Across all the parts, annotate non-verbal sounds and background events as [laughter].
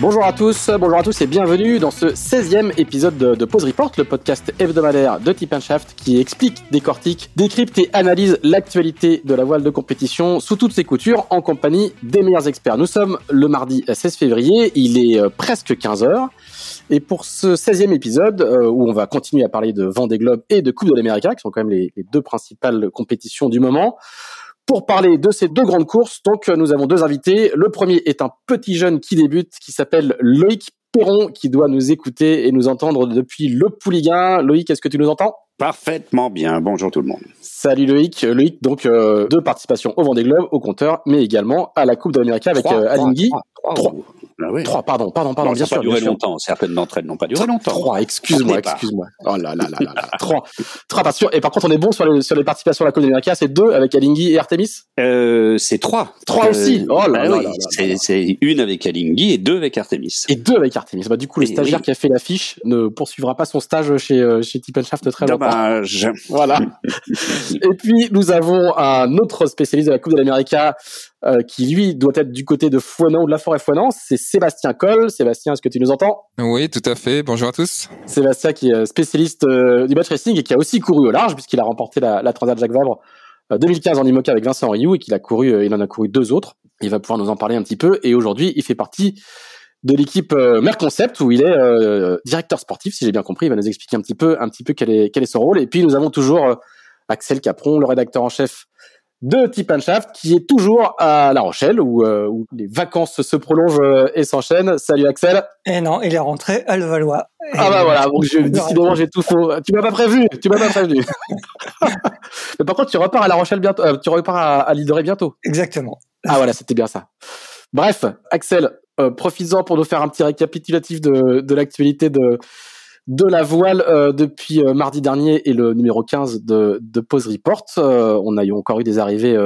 Bonjour à tous, bonjour à tous et bienvenue dans ce 16e épisode de, Pause Report, le podcast hebdomadaire de Tip Shaft qui explique, décortique, décrypte et analyse l'actualité de la voile de compétition sous toutes ses coutures en compagnie des meilleurs experts. Nous sommes le mardi 16 février, il est euh, presque 15h. Et pour ce 16e épisode, euh, où on va continuer à parler de Vendée Globe et de Coupe de l'Amérique, qui sont quand même les deux principales compétitions du moment, pour parler de ces deux grandes courses, donc nous avons deux invités. Le premier est un petit jeune qui débute, qui s'appelle Loïc Perron, qui doit nous écouter et nous entendre depuis le Pouliguen. Loïc, est-ce que tu nous entends? Parfaitement bien. Bonjour tout le monde. Salut Loïc. Loïc, donc euh, deux participations au Vendée Globe, au compteur, mais également à la Coupe d'Amérique avec euh, Alingui. Trois. Ah oui. Trois, pardon, pardon, pardon, bien sûr. Pas duré longtemps. Certaines d'entre elles n'ont pas duré longtemps. Trois, excuse-moi, excuse-moi. Oh là là là là là. Trois. Trois, sûr. Et par contre, on est bon sur les, sur les participations à la Coupe d'Amérique. C'est deux avec Alingui et Artemis? Euh, c'est trois. Trois euh, aussi? Oh là, bah là, là, C'est une avec Alingui et deux avec Artemis. Et deux avec Artemis. Bah, du coup, le stagiaire qui a fait l'affiche ne poursuivra pas son stage chez, chez Tip Shaft très longtemps. Dommage. Voilà. [laughs] et puis, nous avons un autre spécialiste de la Coupe de l'Amérique euh, qui lui doit être du côté de Foinan ou de la forêt Foinan, c'est Sébastien Coll. Sébastien, est-ce que tu nous entends? Oui, tout à fait. Bonjour à tous. Sébastien qui est spécialiste euh, du match racing et qui a aussi couru au large puisqu'il a remporté la, la Transat Jacques Vabre 2015 en IMOCA avec Vincent Rioux et qu'il a couru, euh, il en a couru deux autres. Il va pouvoir nous en parler un petit peu et aujourd'hui il fait partie de l'équipe Merconcept où il est directeur sportif, si j'ai bien compris. Il va nous expliquer un petit peu, un petit peu quel est, quel est son rôle. Et puis nous avons toujours Axel Capron, le rédacteur en chef de Tip Shaft qui est toujours à La Rochelle où, euh, où les vacances se prolongent euh, et s'enchaînent. Salut Axel. Et eh non, il est rentré à Levallois. Ah bah voilà, donc je, décidément j'ai tout faux. Tu m'as pas prévenu, tu m'as pas prévenu. [laughs] Mais par contre, tu repars à La Rochelle bientôt, euh, tu repars à, à bientôt. Exactement. Ah voilà, c'était bien ça. Bref, Axel, euh, profites-en pour nous faire un petit récapitulatif de, de l'actualité de de la voile euh, depuis euh, mardi dernier et le numéro 15 de, de Pause Report. Euh, on a eu encore eu des arrivées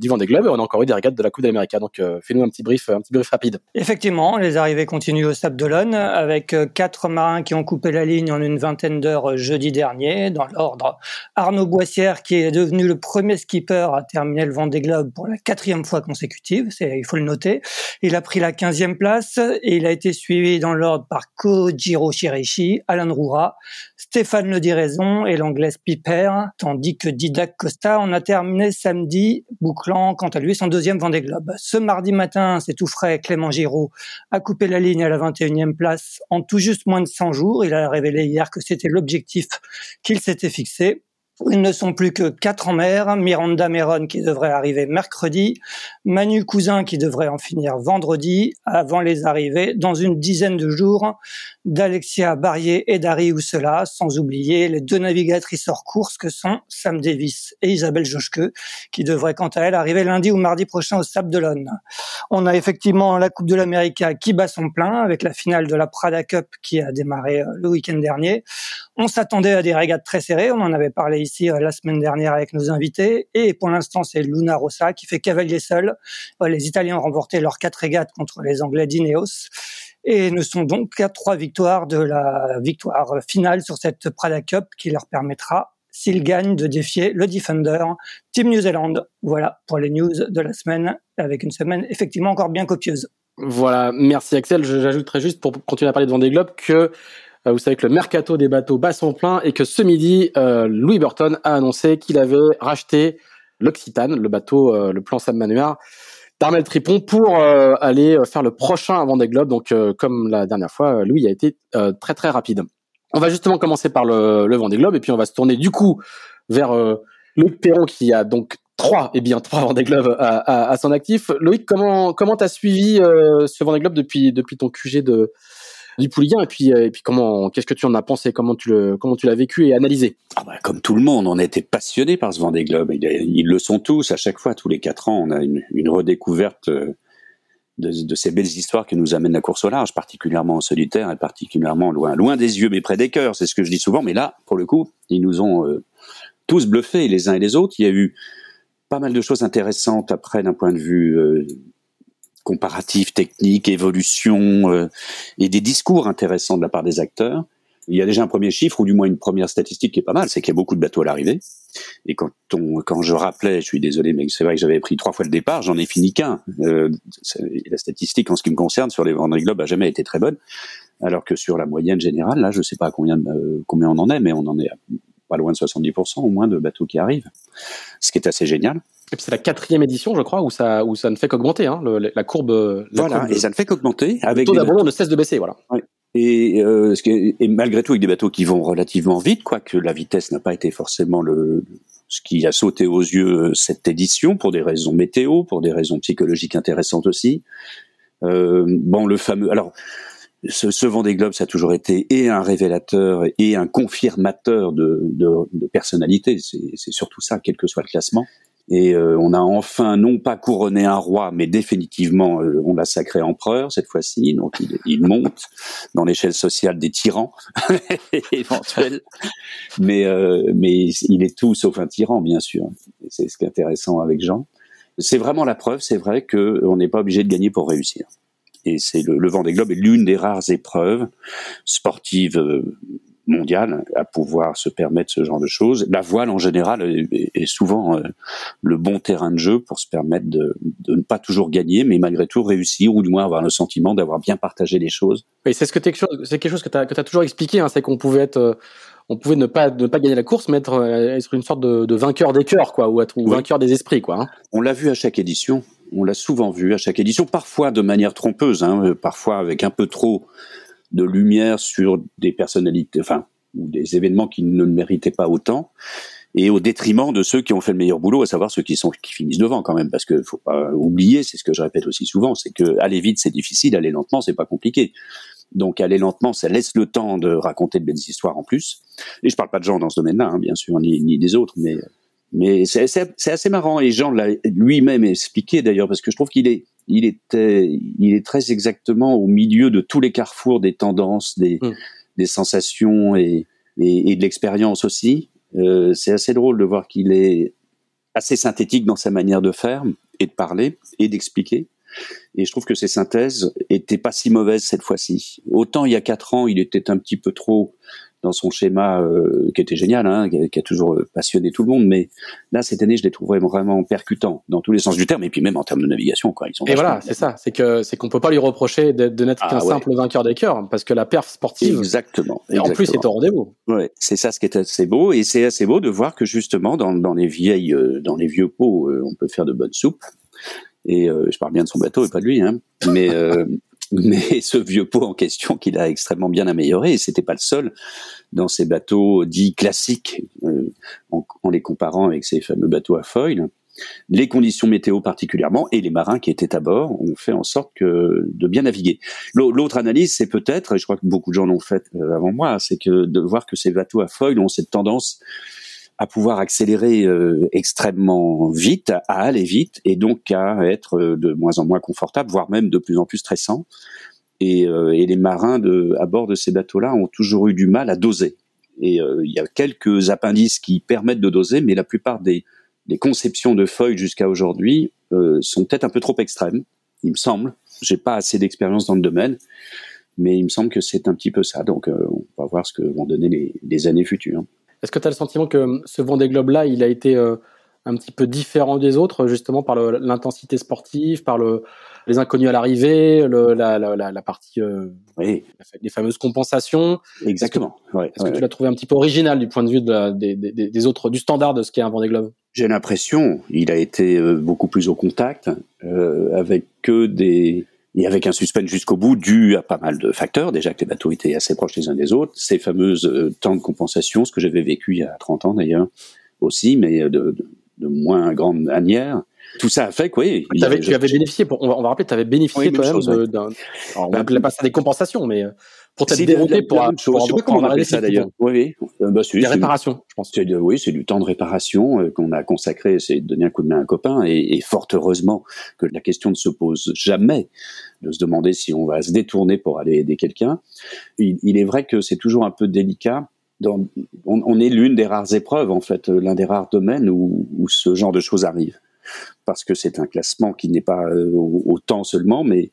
du Vendée Globe et on a encore eu des régates de la Coupe d'Amérique. Donc fais-nous un petit brief, un petit brief rapide. Effectivement, les arrivées continuent au Sable d'Olonne avec quatre marins qui ont coupé la ligne en une vingtaine d'heures jeudi dernier. Dans l'ordre, Arnaud Boissière qui est devenu le premier skipper à terminer le Vendée Globe pour la quatrième fois consécutive. C'est, il faut le noter. Il a pris la quinzième place et il a été suivi dans l'ordre par Kojiro Shiraishi, Alain Roura, Stéphane Le Diraison et l'anglaise Piper, tandis que Didac Costa en a terminé samedi, bouclant quant à lui son deuxième Vendée Globe. Ce mardi matin, c'est tout frais, Clément Giraud a coupé la ligne à la 21e place en tout juste moins de 100 jours. Il a révélé hier que c'était l'objectif qu'il s'était fixé. Ils ne sont plus que quatre en mer. Miranda Meron qui devrait arriver mercredi, Manu Cousin qui devrait en finir vendredi, avant les arrivées dans une dizaine de jours d'Alexia Barrier et d'Harry Oussela, sans oublier les deux navigatrices hors course que sont Sam Davis et Isabelle Joschke, qui devraient quant à elles arriver lundi ou mardi prochain au Sable d'Olonne. On a effectivement la Coupe de l'Amérique qui bat son plein avec la finale de la Prada Cup qui a démarré euh, le week-end dernier. On s'attendait à des régates très serrées, on en avait parlé ici euh, la semaine dernière avec nos invités. Et pour l'instant, c'est Luna Rossa qui fait cavalier seul. Euh, les Italiens ont remporté leurs quatre régates contre les Anglais d'Ineos et ne sont donc qu'à trois victoires de la victoire finale sur cette Prada Cup qui leur permettra, s'ils gagnent, de défier le Defender Team New Zealand. Voilà pour les news de la semaine, avec une semaine effectivement encore bien copieuse. Voilà, merci Axel. J'ajouterais juste pour continuer à parler de Vendée Globe que vous savez que le mercato des bateaux bat son plein et que ce midi, euh, Louis Burton a annoncé qu'il avait racheté l'Occitane, le bateau, euh, le plan Sam Manuard, d'Armel Tripon pour aller faire le prochain Vendée Globe. Donc, comme la dernière fois, Louis a été très très rapide. On va justement commencer par le, le Vendée Globe et puis on va se tourner du coup vers Luc Perron qui a donc trois, et bien trois Vendée Globe à, à, à son actif. Loïc, comment comment t'as suivi ce Vendée Globe depuis depuis ton QG de du Pouliguen et puis euh, et puis comment qu'est-ce que tu en as pensé? Comment tu l'as vécu et analysé? Ah bah, comme tout le monde on a été passionné par ce Vendée Globe ils, ils, le sont tous à chaque fois tous les quatre ans on a une, redécouverte euh, de, ces belles histoires que nous amène la course au large, particulièrement en solitaire et particulièrement loin, des yeux mais près des cœurs. C'est ce que je dis souvent. Mais là, pour le coup, ils nous ont euh, tous bluffés les uns et les autres. Il y a eu pas mal de choses intéressantes après d'un point de vue euh, comparatif, technique, évolution euh, et des discours intéressants de la part des acteurs. Il y a déjà un premier chiffre ou du moins une première statistique qui est pas mal, c'est qu'il y a beaucoup de bateaux à l'arrivée. Et quand on, quand je rappelais, je suis désolé, mais c'est vrai que j'avais pris trois fois le départ, j'en ai fini qu'un. Euh, la statistique en ce qui me concerne sur les Vendée Globe a jamais été très bonne, alors que sur la moyenne générale, là, je sais pas combien euh, combien on en est, mais on en est pas loin de 70% au moins de bateaux qui arrivent, ce qui est assez génial. Et puis c'est la quatrième édition, je crois, où ça, où ça ne fait qu'augmenter, hein, la courbe. La voilà, et ça ne fait qu'augmenter. Le taux d'abandon ne cesse de baisser, voilà. Et, euh, et, malgré tout, avec des bateaux qui vont relativement vite, quoique la vitesse n'a pas été forcément le, ce qui a sauté aux yeux euh, cette édition, pour des raisons météo, pour des raisons psychologiques intéressantes aussi. Euh, bon, le fameux... Alors, ce, ce Vendée Globe, ça a toujours été et un révélateur et un confirmateur de, de, de personnalité. C'est surtout ça, quel que soit le classement. Et euh, on a enfin non pas couronné un roi, mais définitivement euh, on l'a sacré empereur cette fois-ci. Donc il, il, monte dans l'échelle sociale des tyrans [laughs] éventuels, mais euh, mais il est tout sauf un tyran bien sûr. C'est ce qui est intéressant avec Jean. C'est vraiment la preuve, c'est vrai que on n'est pas obligé de gagner pour réussir. Et c'est le, le Vendée Globe est l'une des rares épreuves sportives mondiale à pouvoir se permettre ce genre de choses. La voile en général est, souvent euh, le bon terrain de jeu pour se permettre de, de, ne pas toujours gagner, mais malgré tout réussir ou du moins avoir le sentiment d'avoir bien partagé les choses. Oui, c'est ce que c'est quelque chose que tu as, toujours expliqué, hein, c'est qu'on pouvait être euh, on pouvait ne pas ne pas gagner la course, mais être, euh, être une sorte de, de, vainqueur des cœurs, quoi, ou être ou vainqueur des esprits, quoi. Hein. On l'a vu à chaque édition. On l'a souvent vu à chaque édition, parfois de manière trompeuse, hein, parfois avec un peu trop de lumière sur des personnalités, enfin, ou des événements qui ne le méritaient pas autant, et au détriment de ceux qui ont fait le meilleur boulot, à savoir ceux qui sont qui finissent devant quand même, parce que faut pas oublier, c'est ce que je répète aussi souvent, c'est que aller vite c'est difficile, aller lentement c'est pas compliqué. Donc aller lentement, ça laisse le temps de raconter de belles histoires en plus. Et je parle pas de Jean dans ce domaine-là, hein, bien sûr, ni, ni des autres, mais mais c'est assez marrant. Et Jean l'a lui-même expliqué d'ailleurs, parce que je trouve qu'il est il était, il est très exactement au milieu de tous les carrefours des tendances, des, mm. des sensations et, et, et de l'expérience aussi. Euh, c'est assez drôle de voir qu'il est assez synthétique dans sa manière de faire et de parler et d'expliquer. Et je trouve que ses synthèses étaient pas si mauvaises cette fois-ci. Autant il y a quatre ans, il était un petit peu trop dans son schéma euh, qui était génial, hein, qui, a, toujours passionné tout le monde. Mais là, cette année, je les trouvais vraiment percutants dans tous les sens du terme, et puis même en termes de navigation, quoi. Ils sont et voilà, c'est ça. C'est que c'est qu'on peut pas lui reprocher de n'être ah qu'un simple vainqueur des cœurs, parce que la perf sportive, exactement, et en plus, c'est au rendez-vous. Ouais, c'est ça, ce qui est assez beau, et c'est assez beau de voir que justement, dans, dans les vieilles, euh, dans les vieux pots, euh, on peut faire de bonnes soupes. Et je parle bien de son bateau et pas de lui, hein. Mais mais [laughs] ce vieux pot en question qu'il a extrêmement bien amélioré, et c'était pas le seul dans ces bateaux dits classiques, euh, en, les comparant avec ces fameux bateaux à foil. Les conditions météo particulièrement et les marins qui étaient à bord ont fait en sorte que de bien naviguer. L'autre analyse, c'est peut-être, et je crois que beaucoup de gens l'ont fait euh, avant moi, c'est que de voir que ces bateaux à foil ont cette tendance à pouvoir accélérer euh, extrêmement vite, à aller vite, et donc à être euh, de moins en moins confortable, voire même de plus en plus stressant. Et, euh, et les marins de, à bord de ces bateaux-là ont toujours eu du mal à doser. Et il y a quelques appendices qui permettent de doser, mais la plupart des, conceptions de feuilles jusqu'à aujourd'hui sont peut-être un peu trop extrêmes, il me semble. J'ai pas assez d'expérience dans le domaine, mais il me semble que c'est un petit peu ça. Donc on va voir ce que vont donner les, les années futures. Est-ce que tu as le sentiment que ce Vendée Globe-là, il a été euh, un petit peu différent des autres, justement par l'intensité sportive, par le, les inconnus à l'arrivée, la, la, la, partie, euh, oui. les fameuses compensations? Exactement. Est-ce que, tu l'as trouvé un petit peu original du point de vue de des, des, des, autres, du standard de ce qu'est un Vendée Globe? J'ai l'impression, il a été euh, beaucoup plus au contact, avec que des et avec un suspense jusqu'au bout dû à pas mal de facteurs. Déjà que les bateaux étaient assez proches les uns des autres, ces fameuses euh, temps de compensation, ce que j'avais vécu il y a 30 ans d'ailleurs aussi, mais de, de, de moins grande manière. Tout ça a fait que oui. tu avais bénéficié, on, va, on va rappeler, tu avais bénéficié quand même d'un. On va pas ça des compensations, mais euh, pour t'être dérouté pour, pour, pour, je sais pas comment on appelle ça d'ailleurs. Oui, oui. Bah, c'est, des réparations, je pense. De, oui, c'est du temps de réparation euh, qu'on a consacré, c'est de donner un coup de main à un copain, et, et, fort heureusement que la question ne se pose jamais de se demander si on va se détourner pour aller aider quelqu'un. Il, il est vrai que c'est toujours un peu délicat. Dans, on, on, est l'une des rares épreuves, en fait, l'un des rares domaines où, où ce genre de choses arrive parce que c'est un classement qui n'est pas euh, au, temps seulement, mais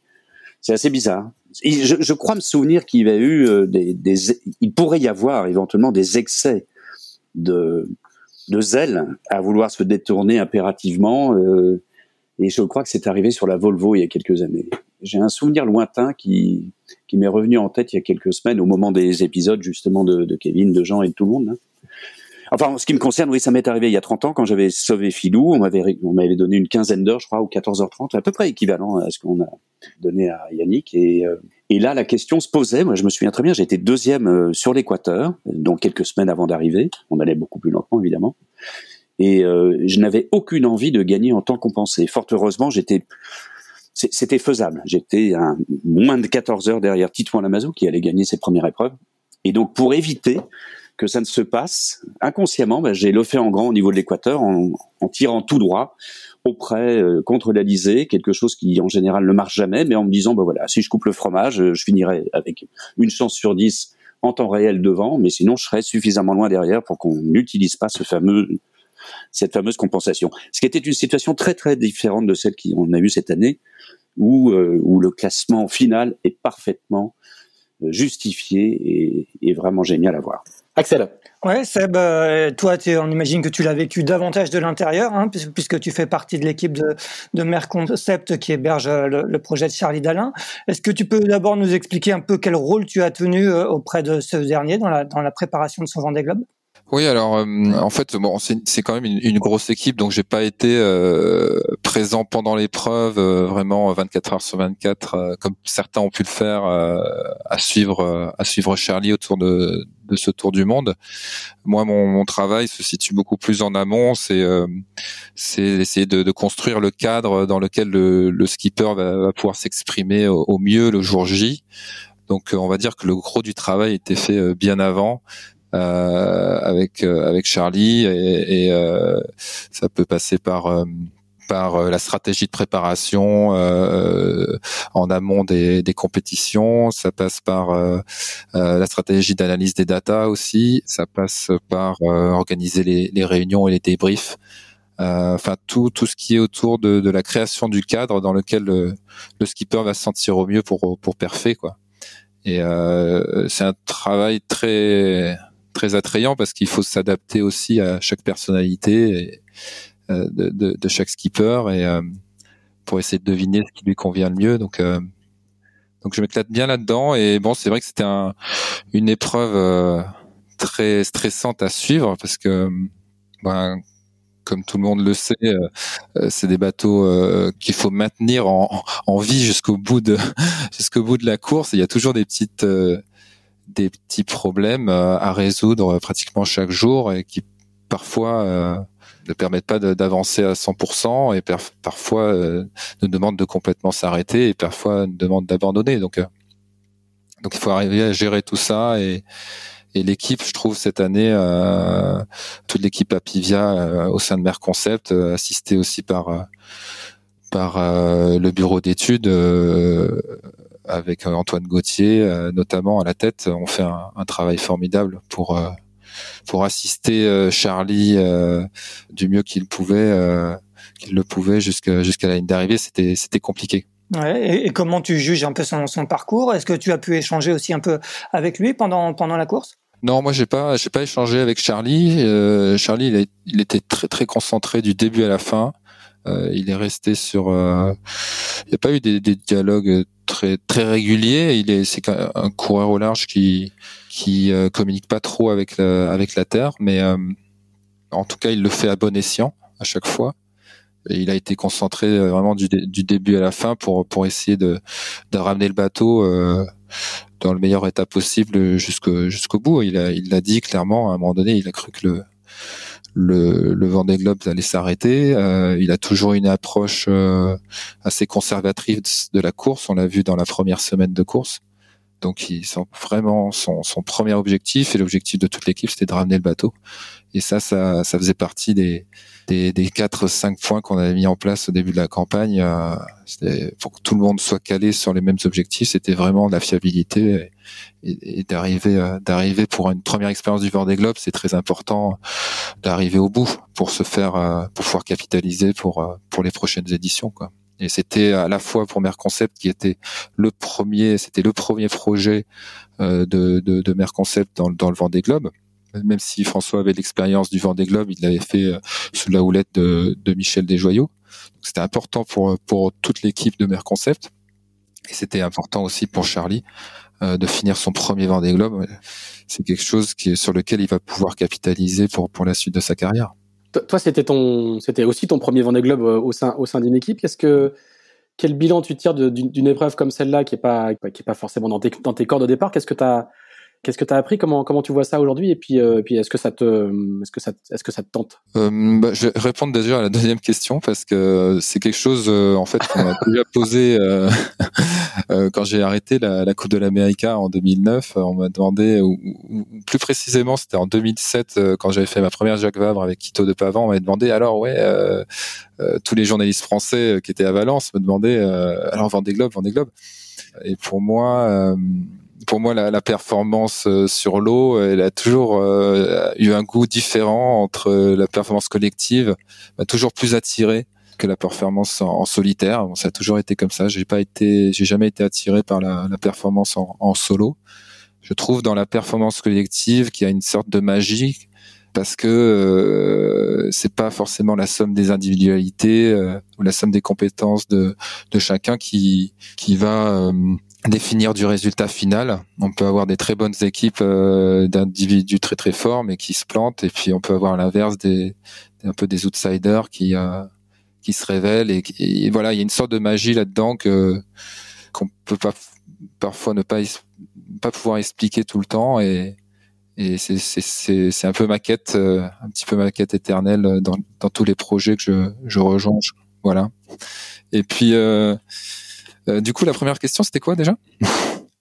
c'est assez bizarre. Je, crois me souvenir qu'il y a eu euh, des, il pourrait y avoir éventuellement des excès de, de zèle à vouloir se détourner impérativement. Euh, et je crois que c'est arrivé sur la Volvo il y a quelques années. J'ai un souvenir lointain qui, qui m'est revenu en tête il y a quelques semaines au moment des épisodes justement de, de Kevin, de Jean et de tout le monde. Hein. Enfin, en ce qui me concerne, oui, ça m'est arrivé il y a 30 ans quand j'avais sauvé Filou. On m'avait, on m'avait donné une quinzaine d'heures, je crois, ou 14h30, à peu près équivalent à ce qu'on a donné à Yannick. Et, euh, et là, la question se posait. Moi, je me souviens très bien, j'étais deuxième euh, sur l'équateur, donc quelques semaines avant d'arriver. On allait beaucoup plus lentement, évidemment. Et euh, je n'avais aucune envie de gagner en temps compensé. Fort heureusement, j'étais c'était faisable. J'étais moins de 14 heures derrière Titouan Lamazou qui allait gagner ses premières épreuves. Et donc, pour éviter que ça ne se passe inconsciemment, ben, j'ai le fait en grand au niveau de l'équateur en, tirant tout droit auprès euh, contre l'Alizé, quelque chose qui en général ne marche jamais, mais en me disant ben si je coupe le fromage, euh, je finirai avec une chance sur dix en temps réel devant, mais sinon je serai suffisamment loin derrière pour qu'on n'utilise pas cette fameuse compensation. Ce qui était une situation très très différente de celle qu'on a eue cette année, où, euh, le classement final est parfaitement euh, justifié et vraiment génial à voir. Axel. Ouais, Seb, euh, toi, on imagine que tu l'as vécu davantage de l'intérieur, hein, puisque tu fais partie de l'équipe de, de Merconcept qui héberge euh, le, projet de Charlie Dalin. Est-ce que tu peux d'abord nous expliquer un peu quel rôle tu as tenu euh, auprès de ce dernier dans la, dans la préparation de son Vendée Globe? Oui, alors euh, en fait, bon, c'est quand même une, une, grosse équipe, donc j'ai pas été euh, présent pendant l'épreuve euh, vraiment 24 heures sur 24, comme certains ont pu le faire à suivre à suivre Charlie autour de, de ce tour du monde. Moi, mon, mon, travail se situe beaucoup plus en amont, c'est c'est essayer de, de, construire le cadre dans lequel le, le skipper va, va pouvoir s'exprimer au, au mieux le jour J. Donc, on va dire que le gros du travail était fait bien avant. Euh, avec euh, avec Charlie et, et euh, ça peut passer par par la stratégie de préparation euh, en amont des, des, compétitions, ça passe par euh, la stratégie d'analyse des datas aussi, ça passe par organiser les, les, réunions et les débriefs. Enfin tout tout ce qui est autour de, de la création du cadre dans lequel le, le, skipper va se sentir au mieux pour pour perfer quoi. Et c'est un travail très très attrayant parce qu'il faut s'adapter aussi à chaque personnalité euh, de, chaque skipper et euh, pour essayer de deviner ce qui lui convient le mieux. Donc, euh, donc je m'éclate bien là-dedans. Et bon, c'est vrai que c'était un, une épreuve très stressante à suivre parce que, ben, comme tout le monde le sait, c'est des bateaux qu'il faut maintenir en, en vie jusqu'au bout de [laughs] jusqu'au bout de la course. Il y a toujours des petites des petits problèmes euh, à résoudre pratiquement chaque jour et qui parfois euh, ne permettent pas d'avancer à 100% et parfois euh, nous demandent de complètement s'arrêter et parfois nous demandent d'abandonner. Donc, euh, donc il faut arriver à gérer tout ça et, et l'équipe, je trouve cette année, euh, toute l'équipe Apivia au sein de Merconcept, assistée aussi par par le bureau d'études avec euh, Antoine Gauthier euh, notamment à la tête, ont fait un, un travail formidable pour euh, pour assister Charlie du mieux qu'il pouvait qu'il le pouvait jusqu'à jusqu'à la ligne d'arrivée. C'était c'était compliqué. Ouais, et, comment tu juges un peu son, son parcours? Est-ce que tu as pu échanger aussi un peu avec lui pendant pendant la course? Non, moi j'ai pas, j'ai pas échangé avec Charlie. Euh, Charlie, il, il, était très très concentré du début à la fin. Euh, il est resté sur. Euh, il n'y a pas eu des, dialogues très très réguliers. Il est c'est un coureur au large qui qui euh, communique pas trop avec la, avec la terre, mais en tout cas il le fait à bon escient à chaque fois. Il a été concentré vraiment du, du, début à la fin pour pour essayer de de ramener le bateau dans le meilleur état possible jusqu'au jusqu'au bout. Il a il l'a dit clairement à un moment donné. Il a cru que le le, le Vendée Globe allait s'arrêter. Euh, il a toujours une approche euh, assez conservatrice de la course. On l'a vu dans la première semaine de course. Donc, sont vraiment son, son premier objectif et l'objectif de toute l'équipe, c'était de ramener le bateau. Et ça, ça, ça faisait partie des des, des 4-5 points qu'on avait mis en place au début de la campagne. Euh, pour que tout le monde soit calé sur les mêmes objectifs. C'était vraiment la fiabilité et, et d'arriver euh, d'arriver pour une première expérience du Vendée Globe. C'est très important d'arriver au bout pour se faire euh, pour pouvoir capitaliser pour pour les prochaines éditions. Et c'était à la fois pour Merconcept qui était le premier, c'était le premier projet euh, de, de, de Merconcept dans, dans le Vendée Globe. Même si François avait l'expérience du Vendée Globe, il l'avait fait euh, sous la houlette de, Michel Desjoyaux. C'était important pour pour toute l'équipe de Merconcept. Et c'était important aussi pour Charlie euh, de finir son premier Vendée Globe. C'est quelque chose qui sur lequel il va pouvoir capitaliser pour pour la suite de sa carrière. Toi, c'était ton, c'était aussi ton premier Vendée Globe euh, au sein, au sein d'une équipe. Qu'est-ce que, quel bilan tu tires d'une épreuve comme celle-là, qui est pas, qui est pas forcément dans tes, dans tes cordes au départ? Qu'est-ce que tu as, Qu'est-ce que tu as appris? Comment comment tu vois ça aujourd'hui? Et puis euh, puis est-ce que ça te est-ce que ça est-ce que ça te tente? Euh, bah, Je vais répondre déjà à la deuxième question parce que c'est quelque chose euh, en fait qu'on a [laughs] déjà posé euh, [laughs] euh, quand j'ai arrêté la, la Coupe de l'Amérique en 2009. On m'a demandé ou, ou, plus précisément c'était en 2007 quand j'avais fait ma première Jacques Vabre avec Quito de Pavan. On m'avait demandé alors ouais tous les journalistes français qui étaient à Valence me demandaient alors Vendée Globe Vendée Globe et pour moi pour moi, la, performance euh, sur l'eau, elle a toujours euh, eu un goût différent entre la performance collective, m'a toujours plus attiré que la performance en, solitaire. Ça a toujours été comme ça. J'ai pas été, j'ai jamais été attiré par la, performance en, solo. Je trouve dans la performance collective qu'il y a une sorte de magie parce que euh, c'est pas forcément la somme des individualités euh, ou la somme des compétences de, chacun qui qui va euh, définir du résultat final. On peut avoir des très bonnes équipes euh, d'individus très très forts mais qui se plantent. Et puis on peut avoir l'inverse des un peu des outsiders qui euh, qui se révèlent. Et, voilà il y a une sorte de magie là-dedans que qu'on peut pas parfois ne pas pas pouvoir expliquer tout le temps. Et et c'est c'est c'est un peu ma quête euh, un petit peu ma quête éternelle dans dans tous les projets que je je rejoins voilà. Et puis euh, du coup, la première question, c'était quoi déjà?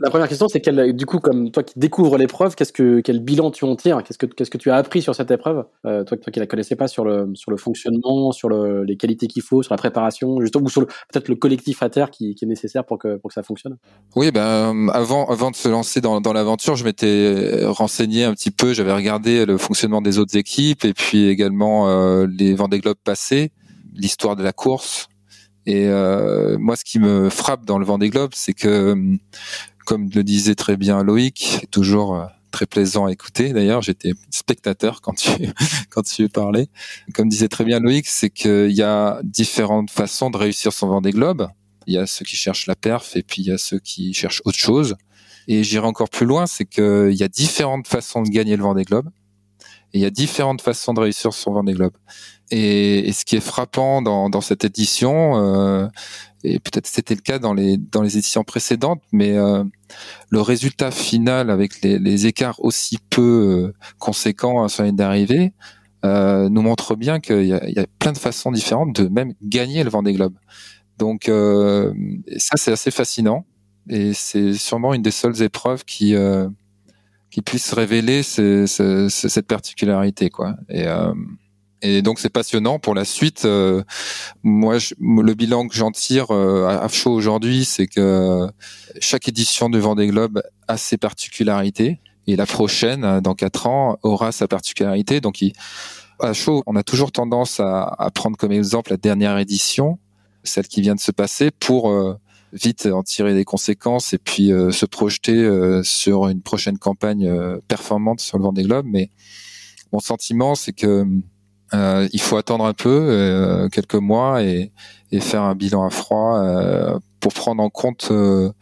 La première question, c'est quel, du coup, comme toi qui découvres l'épreuve, qu'est-ce que quel bilan tu en tires? Qu'est-ce que qu'est-ce que tu as appris sur cette épreuve? Euh, Toi, toi qui la connaissais pas sur le sur le fonctionnement, sur le, les qualités qu'il faut, sur la préparation, justement, ou sur peut-être le collectif à terre qui, qui, est nécessaire pour que pour que ça fonctionne? Oui, ben avant avant de se lancer dans dans l'aventure, je m'étais renseigné un petit peu. J'avais regardé le fonctionnement des autres équipes et puis également euh, les Vendée Globe passés, l'histoire de la course et euh, moi, ce qui me frappe dans le Vendée Globe, c'est que, comme le disait très bien Loïc, toujours euh, très plaisant à écouter. D'ailleurs, j'étais spectateur quand tu [laughs] quand tu parlais. Comme disait très bien Loïc, c'est qu'il y a différentes façons de réussir son Vendée Globe. Il y a ceux qui cherchent la perf et puis il y a ceux qui cherchent autre chose. Et j'irai encore plus loin, c'est qu'il y a différentes façons de gagner le Vendée Globe. Et il y a différentes façons de réussir son Vendée Globe. Et, et, ce qui est frappant dans, dans cette édition, euh, et peut-être c'était le cas dans les dans les éditions précédentes, mais euh, le résultat final avec les, les écarts aussi peu euh, conséquents à sa ligne d'arrivée euh, nous montre bien qu'il y a, il y a plein de façons différentes de même gagner le Vendée Globe. Donc euh, ça c'est assez fascinant et c'est sûrement une des seules épreuves qui euh, qui puisse révéler cette particularité quoi. Et et donc c'est passionnant pour la suite. Euh, moi, je, le bilan que j'en tire euh, à chaud aujourd'hui, c'est que chaque édition du Vendée Globe a ses particularités et la prochaine, euh, dans quatre ans, aura sa particularité. Donc il, à chaud, on a toujours tendance à, à, prendre comme exemple la dernière édition, celle qui vient de se passer, pour euh, vite en tirer des conséquences et puis euh, se projeter euh, sur une prochaine campagne performante sur le Vendée Globe. Mais mon sentiment, c'est que euh, il faut attendre un peu, euh, quelques mois, et, et, faire un bilan à froid euh, pour prendre en compte, euh,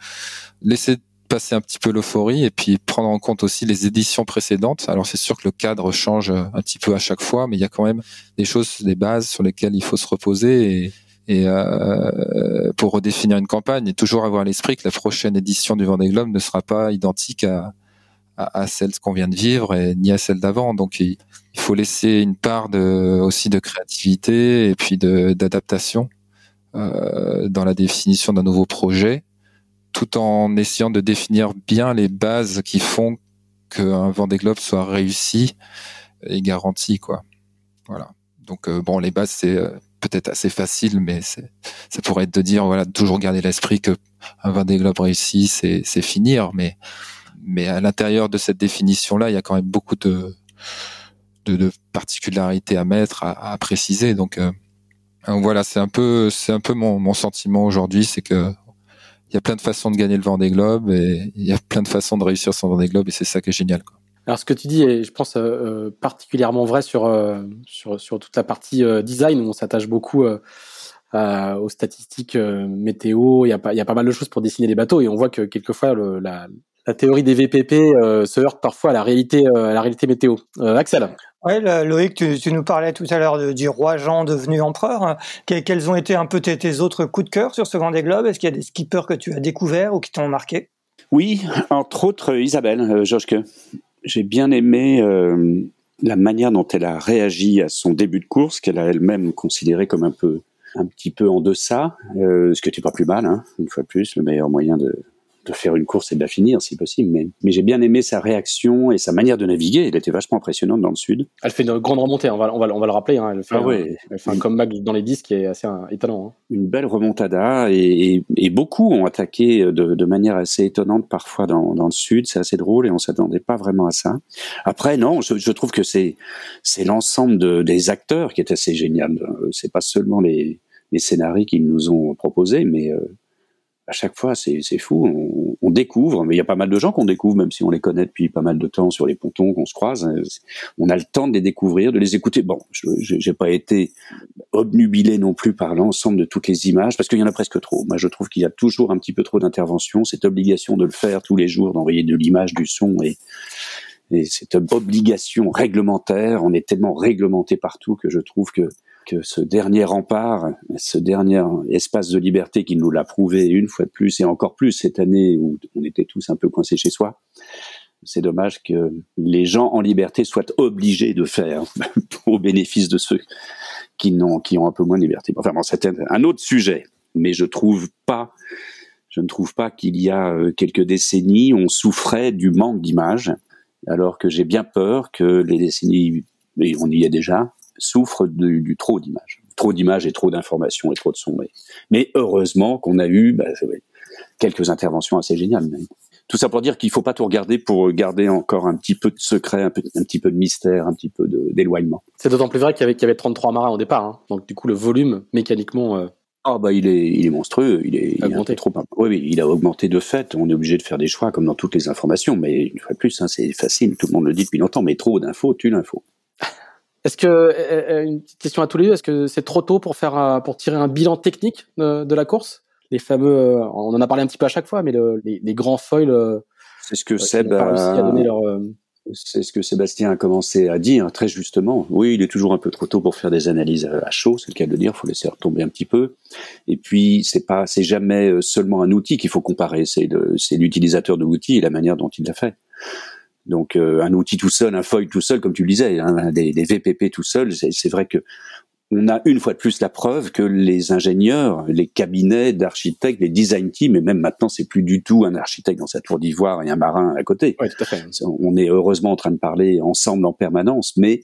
laisser passer un petit peu l'euphorie et puis prendre en compte aussi les éditions précédentes. Alors c'est sûr que le cadre change un petit peu à chaque fois, mais il y a quand même des choses, des bases sur lesquelles il faut se reposer et, et euh, pour redéfinir une campagne et toujours avoir à l'esprit que la prochaine édition du Vendée Globe ne sera pas identique à, celle qu'on vient de vivre ni à celle d'avant. Donc il, faut laisser une part aussi de créativité et puis d'adaptation euh, dans la définition d'un nouveau projet tout en essayant de définir bien les bases qui font qu'un Vendée Globe soit réussi et garanti. Voilà. Donc bon, les bases c'est peut-être assez facile, mais ça pourrait être de dire voilà toujours garder l'esprit que un Vendée Globe réussi, c'est finir, mais à l'intérieur de cette définition là, il y a quand même beaucoup de particularités à mettre, à, préciser. Donc, euh, voilà, c'est un peu c'est un peu mon, sentiment aujourd'hui, c'est que il y a plein de façons de gagner le Vendée Globe et il y a plein de façons de réussir son Vendée Globe et c'est ça qui est génial. Alors ce que tu dis est, je pense, euh, euh particulièrement vrai sur, euh, sur, sur toute la partie euh, design où on s'attache beaucoup aux statistiques météo. Il y, a pas, il y a pas mal de choses pour dessiner des bateaux et on voit que quelquefois le, la, la théorie des VPP se heurte parfois à la réalité, à la réalité météo. Axel. Oui, Loïc, tu, tu, nous parlais tout à l'heure du roi Jean devenu empereur. quels ont été un peu tes, tes, autres coups de cœur sur ce Vendée Globe? Est-ce qu'il y a des skippers que tu as découverts ou qui t'ont marqué? Oui, entre autres Isabelle euh, Joschke j'ai bien aimé euh, la manière dont elle a réagi à son début de course, qu'elle a elle-même considéré comme un peu, un petit peu en deçà, euh, ce qui n'était pas plus mal, hein, une fois de plus, le meilleur moyen de, de faire une course et de la finir si possible. Mais, mais j'ai bien aimé sa réaction et sa manière de naviguer. Elle était vachement impressionnante dans le sud. Elle fait une grande remontée, on va, on va, on va le rappeler. Hein. Elle, fait ah ouais. un, elle fait un comeback dans les disques qui est assez étonnant. Hein. Une belle remontada et, et, et, beaucoup ont attaqué de, de manière assez étonnante parfois dans, dans le sud. C'est assez drôle et on s'attendait pas vraiment à ça. Après, non, je, je trouve que c'est c'est l'ensemble de, des acteurs qui est assez génial. C'est pas seulement les les scénarios qu'ils nous ont proposés, mais euh, à chaque fois, c'est fou. On, découvre, mais il y a pas mal de gens qu'on découvre, même si on les connaît depuis pas mal de temps sur les pontons, qu'on se croise. On a le temps de les découvrir, de les écouter. Bon, j'ai pas été obnubilé non plus par l'ensemble de toutes les images, parce qu'il y en a presque trop. Moi, je trouve qu'il y a toujours un petit peu trop d'intervention. Cette obligation de le faire tous les jours, d'envoyer de l'image, du son et cette obligation réglementaire, on est tellement réglementé partout que je trouve que que ce dernier rempart, ce dernier espace de liberté qui nous l'a prouvé une fois de plus et encore plus cette année où on était tous un peu coincés chez soi, c'est dommage que les gens en liberté soient obligés de faire [laughs] au bénéfice de ceux qui n'ont qui ont un peu moins de liberté. Enfin bon, c'est un autre sujet, mais je trouve pas je ne trouve pas qu'il y a euh, quelques décennies on souffrait du manque d'images alors que j'ai bien peur que les décennies et on y est déjà souffre du, du trop d'images. Trop d'images et trop d'informations et trop de sons. Mais, heureusement qu'on a eu bah, quelques interventions assez géniales. Tout ça pour dire qu'il faut pas tout regarder pour garder encore un petit peu de secret, un, peu, un petit peu de mystère, un petit peu d'éloignement. C'est d'autant plus vrai qu'il y, avait, y avait 33 marins au départ. Hein. Donc du coup, le volume, mécaniquement... Euh... Ah bah il est il est monstrueux, il est, il est trop oui, oui, il a augmenté de fait. On est obligé de faire des choix comme dans toutes les informations, mais une fois de plus, hein, c'est facile. Tout le monde le dit depuis longtemps, mais trop d'infos tue l'info. Est-ce que euh, euh, une petite question à tous les deux, est-ce que c'est trop tôt pour faire pour tirer un bilan technique de, de la course? Les fameux, euh, on en a parlé un petit peu à chaque fois, mais le, les, les, grands foils. C'est ce que Seb a, c'est ce que Sébastien a commencé à dire très justement. Oui, il est toujours un peu trop tôt pour faire des analyses à chaud, c'est le cas de le dire. Il faut laisser retomber un petit peu. Et puis c'est pas, c'est jamais seulement un outil qu'il faut comparer. C'est l'utilisateur de l'outil et la manière dont il l'a fait. Donc euh, un outil tout seul, un foil tout seul, comme tu le disais, hein, des, des, VPP tout seul, c'est vrai que on a une fois de plus la preuve que les ingénieurs, les cabinets d'architectes, les design teams, et même maintenant c'est plus du tout un architecte dans sa tour d'ivoire et un marin à côté. Tout à fait. On est heureusement en train de parler ensemble en permanence, mais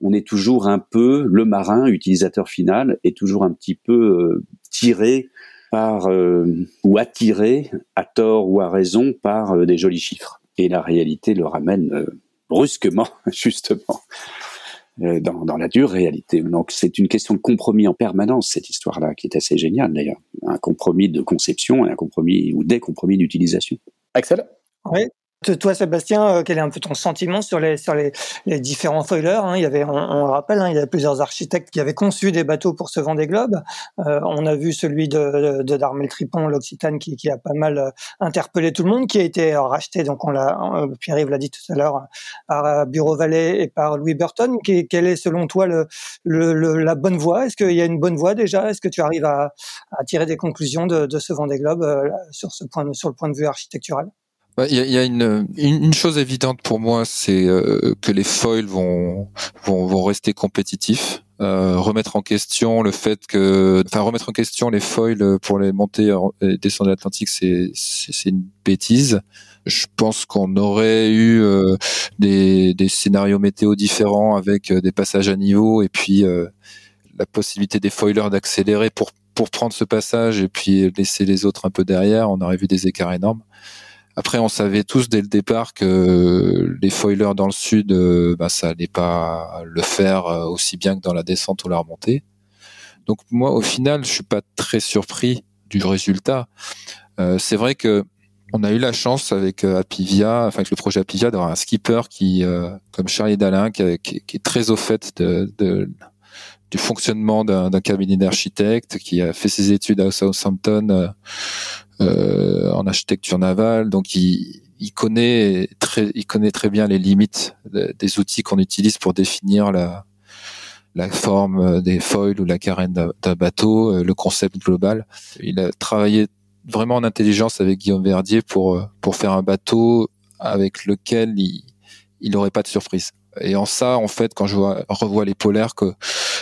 on est toujours un peu le marin, utilisateur final, est toujours un petit peu euh, tiré par euh, ou attiré à tort ou à raison par des jolis chiffres et la réalité le ramène euh, brusquement, [laughs] justement, euh, dans, dans, la dure réalité. Donc c'est une question de compromis en permanence, cette histoire-là, qui est assez géniale d'ailleurs. Un compromis de conception et un compromis ou des compromis d'utilisation. Axel? Oui, toi, Sébastien, euh, quel est un peu ton sentiment sur les sur les, les différents foilers hein? Il y avait, on, on rappelle, hein, il y a plusieurs architectes qui avaient conçu des bateaux pour ce Vendée Globe. Euh, on a vu celui de, de Darmel Tripon, l'Occitane, qui, qui, a pas mal euh, interpellé tout le monde, qui a été racheté. Donc, on l'a, Pierre-Yves l'a dit tout à l'heure, par Bureau Vallée et par Louis Burton. Quelle est, selon toi, le, le, la bonne voie? Est-ce qu'il y a une bonne voie déjà? Est-ce que tu arrives à, à, tirer des conclusions de, de ce Vendée Globe sur ce point, sur le point de vue architectural? Il y, a, y a une, une, chose évidente pour moi, c'est euh, que les foils vont, vont, vont rester compétitifs. euh, remettre en question le fait que, enfin remettre en question les foils pour les montées et descendre de l'Atlantique, c'est c'est une bêtise. Je pense qu'on aurait eu euh, des, des scénarios météo différents avec euh, des passages à niveau et puis la possibilité des foilers d'accélérer pour pour prendre ce passage et puis laisser les autres un peu derrière. On aurait vu des écarts énormes. Après, on savait tous dès le départ que les foilers dans le sud, euh, bah, ça allait pas le faire euh, aussi bien que dans la descente ou la remontée. Donc moi, au final, je suis pas très surpris du résultat. Euh, c'est vrai que on a eu la chance avec Apivia, enfin avec le projet Apivia, d'avoir un skipper qui, comme Charlie Dalin, qui, est très au fait de, de du fonctionnement d'un cabinet d'architecte, qui a fait ses études à Southampton euh, en architecture navale, donc il, il, connaît très, il connaît très bien les limites des outils qu'on utilise pour définir la, la forme des foils ou la carène d'un bateau, euh, le concept global. Il a travaillé vraiment en intelligence avec Guillaume Verdier pour pour faire un bateau avec lequel il il n'aurait pas de surprise. Et en ça, en fait, quand je vois, revois les polaires que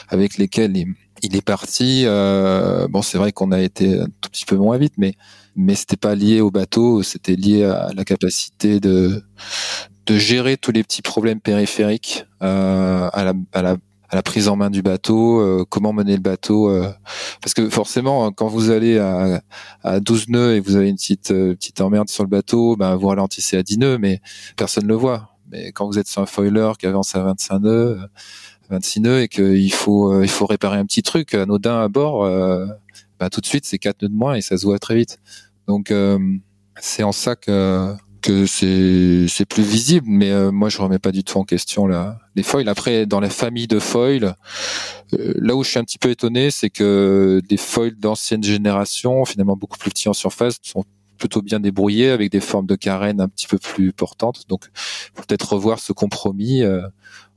avec lesquels il, est parti, euh, bon, c'est vrai qu'on a été un tout petit peu moins vite, mais mais c'était pas lié au bateau, c'était lié à la capacité de de gérer tous les petits problèmes périphériques, euh, à, la, à, la, à la prise en main du bateau, euh, comment mener le bateau, euh, parce que forcément quand vous allez à, à 12 nœuds et vous avez une petite euh, petite emmerde sur le bateau, ben vous ralentissez à 10 nœuds, mais personne ne le voit. Mais quand vous êtes sur un foiler qui avance à 25 nœuds, 26 nœuds et qu'il faut il faut réparer un petit truc anodin à bord, bah, tout de suite c'est quatre nœuds de moins et ça se voit très vite. Donc euh, c'est en ça que c'est plus visible, mais euh, moi je remets pas du tout en question là les foils. Après dans la famille de foils, euh, là où je suis un petit peu étonné, c'est que des foils d'ancienne génération, finalement beaucoup plus petits en surface, sont plutôt bien débrouillés avec des formes de carène un petit peu plus portantes. Donc peut-être revoir ce compromis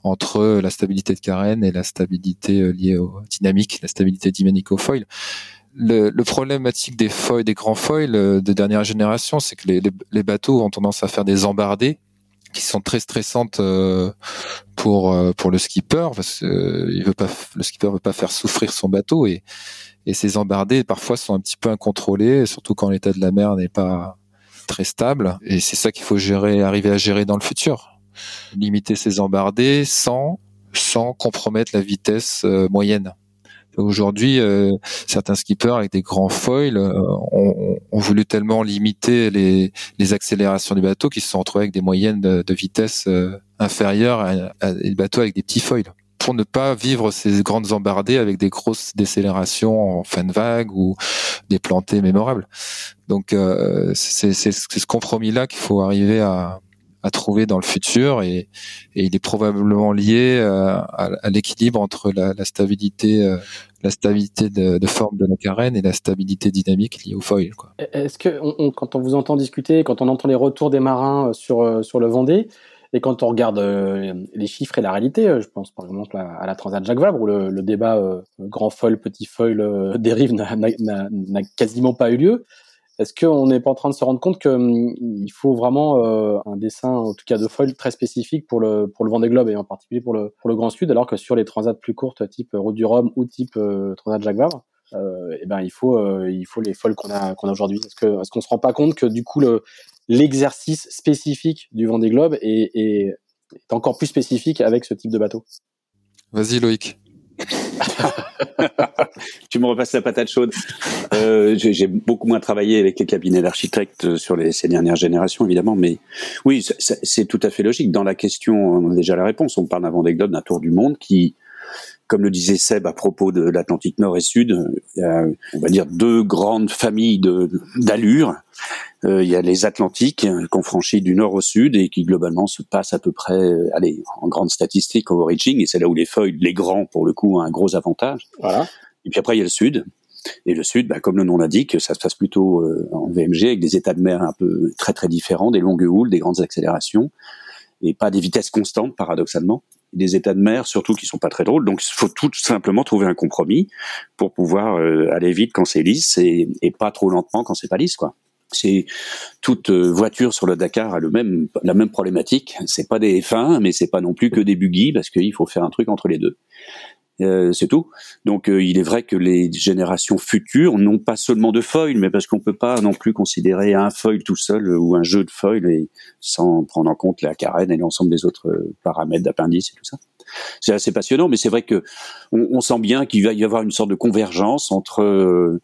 entre la stabilité de carène et la stabilité liée au dynamique, la stabilité dynamique au foil le, le, problématique des foils, des grands foils euh, de dernière génération, c'est que les, les, bateaux ont tendance à faire des embardées qui sont très stressantes euh, pour euh, pour le skipper parce que il veut pas le skipper veut pas faire souffrir son bateau et et ces embardées parfois sont un petit peu incontrôlées surtout quand l'état de la mer n'est pas très stable. Et c'est ça qu'il faut gérer arriver à gérer dans le futur. Limiter ces embardées sans sans compromettre la vitesse moyenne Aujourd'hui, euh, certains skippers avec des grands foils euh, ont, voulu tellement limiter les, les, accélérations du bateau qu'ils se sont retrouvés avec des moyennes de, vitesse euh, inférieures à, des bateaux avec des petits foils pour ne pas vivre ces grandes embardées avec des grosses décélérations en fin de vague ou des plantées mémorables. Donc c'est ce compromis-là qu'il faut arriver à, à trouver dans le futur et, il est probablement lié euh, à, l'équilibre entre la, stabilité euh, la stabilité de, de, forme de la carène et la stabilité dynamique liée au foil. Est-ce que quand on vous entend discuter, quand on entend les retours des marins euh, sur sur le Vendée, et quand on regarde les chiffres et la réalité, je pense par exemple à, la Transat Jacques Vabre où le débat grand foil, petit foil [laughs] dérive n'a quasiment pas eu lieu. Est-ce qu'on n'est pas en train de se rendre compte qu'il hum, faut vraiment euh, un dessin, en tout cas de foil, très spécifique pour le pour le Vendée Globe et en particulier pour le pour le Grand Sud, alors que sur les transats plus courtes, type Route du Rhum ou type euh, Transat Jacques Vabre, euh, eh ben il faut euh, il faut les foils qu'on a qu'on a aujourd'hui. Est-ce que est-ce qu'on se rend pas compte que du coup le l'exercice spécifique du Vendée Globe est, est, est encore plus spécifique avec ce type de bateau? Vas-y Loïc. [laughs] tu me repasses la patate chaude. Euh, j'ai beaucoup moins travaillé avec les cabinets d'architectes sur les, ces dernières générations, évidemment, mais oui, c'est tout à fait logique. Dans la question, on a déjà la réponse. On parle d'un Vendée d'un tour du monde qui comme le disait Seb à propos de l'Atlantique Nord et Sud, il y a, on va dire deux grandes familles d'allure. Euh, il y a les Atlantiques qu'on franchit du nord au sud et qui globalement se passent à peu près, euh, allez, en grande statistique au origin, et c'est là où les feuilles, les grands pour le coup, ont un gros avantage. Voilà. Et puis après il y a le sud. Et le sud, bah, comme le nom l'indique, ça se passe plutôt euh, en VMG avec des états de mer un peu très très différents, des longues houles, des grandes accélérations et pas des vitesses constantes paradoxalement des états de mer surtout qui sont pas très drôles. Donc il faut tout simplement trouver un compromis pour pouvoir euh, aller vite quand c'est lisse et, et, pas trop lentement quand c'est pas lisse quoi. C'est toute euh, voiture sur le Dakar a le même la même problématique. C'est pas des F1 mais c'est pas non plus que des buggy parce qu'il faut faire un truc entre les deux. Euh, c'est tout. Donc euh, il est vrai que les générations futures n'ont pas seulement de foil, mais parce qu'on peut pas non plus considérer un foil tout seul ou un jeu de foil et sans prendre en compte la carène et l'ensemble des autres paramètres d'appendice et tout ça. C'est assez passionnant, mais c'est vrai que on, on sent bien qu'il va y avoir une sorte de convergence entre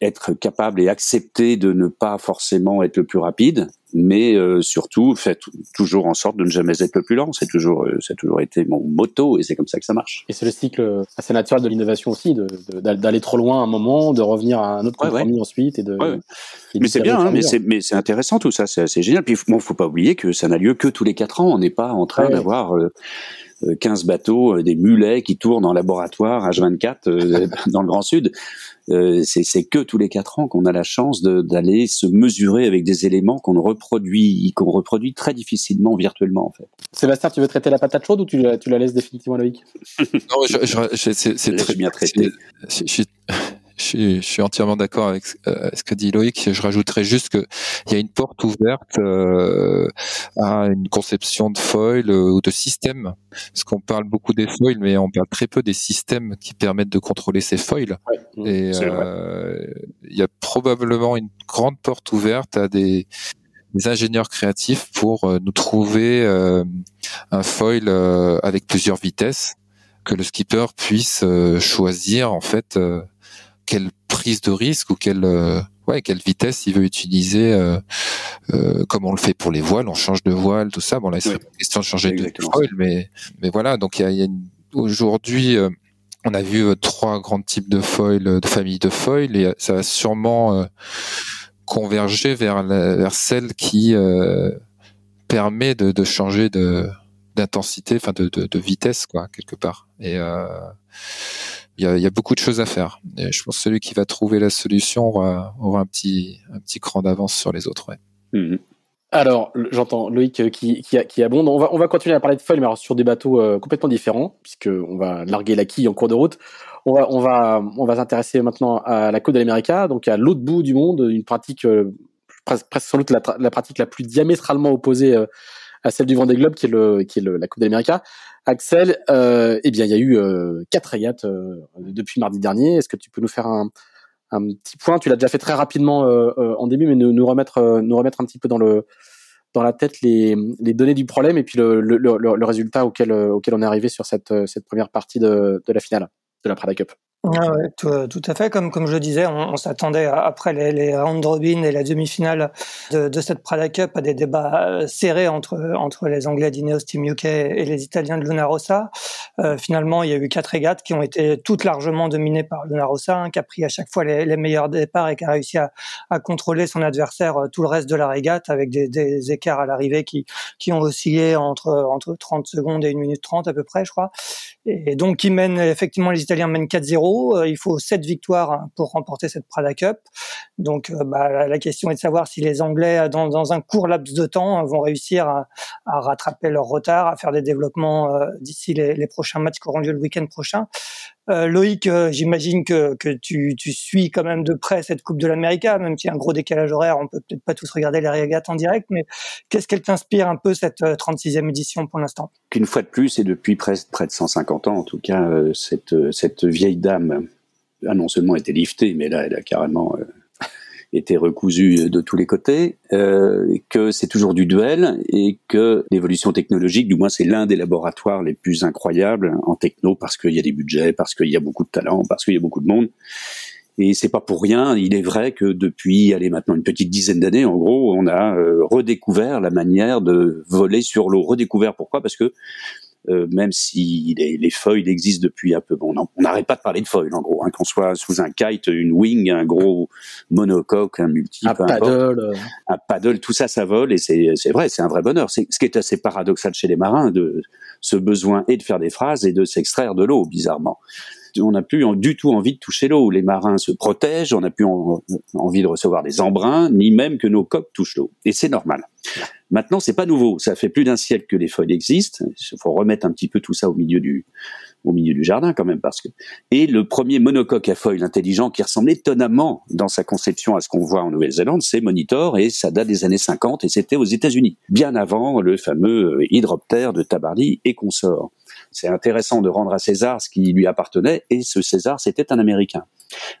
être capable et accepter de ne pas forcément être le plus rapide, mais euh, surtout faites toujours en sorte de ne jamais être le plus lent. C'est toujours, euh, c'est toujours été mon motto et c'est comme ça que ça marche. Et c'est le cycle assez naturel de l'innovation aussi, d'aller trop loin à un moment, de revenir à un autre compromis ensuite et de. mais c'est bien, hein, mais c'est mais c'est intéressant tout ça, c'est assez génial. Puis bon, faut pas oublier que ça n'a lieu que tous les quatre ans. On n'est pas en train d'avoir euh, 15 bateaux, des mulets qui tournent en laboratoire H24 [laughs] dans le Grand Sud. Euh, c'est que tous les quatre ans qu'on a la chance d'aller se mesurer avec des éléments qu'on reproduit, qu'on reproduit très difficilement virtuellement en fait. Sébastien, tu veux traiter la patate chaude ou tu, tu la laisses définitivement Loïc? Non, je, je, c'est très bien traité. Je suis, entièrement d'accord avec euh, ce que dit Loïc. Je rajouterais juste qu'il y a une porte ouverte euh, à une conception de foil euh, ou de système. Parce qu'on parle beaucoup des foils, mais on parle très peu des systèmes qui permettent de contrôler ces foils. Et il y a probablement une grande porte ouverte à des, ingénieurs créatifs pour nous trouver un foil avec plusieurs vitesses que le skipper puisse choisir en fait quelle prise de risque ou quelle euh, ouais quelle vitesse il veut utiliser euh, euh, comme on le fait pour les voiles on change de voile tout ça. Bon là il serait question de changer de foil mais mais voilà. Donc il y a, y a aujourd'hui on a vu trois grands types de foil de familles de foil et ça va sûrement converger vers vers celle qui permet de, de changer de d'intensité enfin de, de, vitesse quoi quelque part et il y a, beaucoup de choses à faire. Et je pense que celui qui va trouver la solution aura, aura un petit un petit cran d'avance sur les autres. Mhm. Alors, j'entends Loïc euh, qui, qui, qui abonde. On va, on va continuer à parler de foil, mais sur des bateaux euh, complètement différents, puisque on va larguer la quille en cours de route. On va, on va, on va s'intéresser maintenant à la Côte de l'Amérique, donc à l'autre bout du monde, une pratique euh, presque, sans doute la, pratique la plus diamétralement opposée euh, à celle du Vendée Globe, qui est le, qui est le, la Coupe d'Amérique. Axel, euh, eh bien, il y a eu euh, quatre régates depuis mardi dernier. Est-ce que tu peux nous faire un, un petit point? Tu l'as déjà fait très rapidement en début, mais nous, nous remettre, nous remettre un petit peu dans le dans la tête les, les données du problème et puis le, le, le, le résultat auquel, auquel on est arrivé sur cette, cette première partie de, de la finale de la Prada Cup. Euh, tout, à fait. Comme, je le disais, on, s'attendait après les, les round robin et la demi-finale de, cette Prada Cup à des débats euh, serrés entre, les Anglais d'Ineos Team UK et les Italiens de Luna Rossa. Euh, finalement, il y a eu quatre régates qui ont été toutes largement dominées par Luna Rossa, hein, qui a pris à chaque fois les, meilleurs départs et qui a réussi à, contrôler son adversaire euh, tout le reste de la régate avec des, écarts à l'arrivée qui, qui ont oscillé entre, entre 30 secondes et 1 minute 30 à peu près, je crois. Et donc, qui mènent, effectivement, les Italiens mènent 4-0 euh, il faut sept victoires hein, pour remporter cette Prada Cup. Donc, euh, bah, la question est de savoir si les Anglais, dans, dans un court laps de temps, vont réussir à, rattraper leur retard, à faire des développements euh, d'ici les, prochains matchs qui auront lieu le week-end prochain. Euh, Loïc, euh, j'imagine que, tu, suis quand même de près cette Coupe de l'Amérique, même s'il y a un gros décalage horaire, on peut peut-être pas tous regarder les régates en direct, mais qu'est-ce qu'elle t'inspire un peu cette 36e édition pour l'instant? Qu'une fois de plus, et depuis près, près de 150 ans en tout cas, cette, cette vieille dame a non seulement été liftée, mais là elle a carrément était recousu de tous les côtés, euh, que c'est toujours du duel et que l'évolution technologique, du moins c'est l'un des laboratoires les plus incroyables en techno parce qu'il y a des budgets, parce qu'il y a beaucoup de talents, parce qu'il y a beaucoup de monde. Et c'est pas pour rien. Il est vrai que depuis, allez maintenant une petite dizaine d'années, en gros, on a euh, redécouvert la manière de voler sur l'eau. Redécouvert pourquoi? Parce que euh, même si les, les foils existent depuis un peu. Bon, on n'arrête pas de parler de foils en gros, hein, qu'on soit sous un kite, une wing, un gros monocoque, un multi, un paddle, euh. un paddle, tout ça, ça vole et c'est c'est vrai, c'est un vrai bonheur. C'est ce qui est assez paradoxal chez les marins de ce besoin et de faire des phrases et de s'extraire de l'eau, bizarrement on n'a plus du tout envie de toucher l'eau. Les marins se protègent, on n'a plus envie de recevoir des embruns, ni même que nos coques touchent l'eau. Et c'est normal. Maintenant, c'est pas nouveau. Ça fait plus d'un siècle que les feuilles existent. Il faut remettre un petit peu tout ça au milieu du, au milieu du jardin quand même parce que et le premier monocoque à foil intelligent qui ressemble étonnamment dans sa conception à ce qu'on voit en Nouvelle-Zélande, c'est Monitor et ça date des années 50 et c'était aux États-Unis, bien avant le fameux hydroptère de Tabarly et consorts. C'est intéressant de rendre à César ce qui lui appartenait, et ce César, c'était un Américain.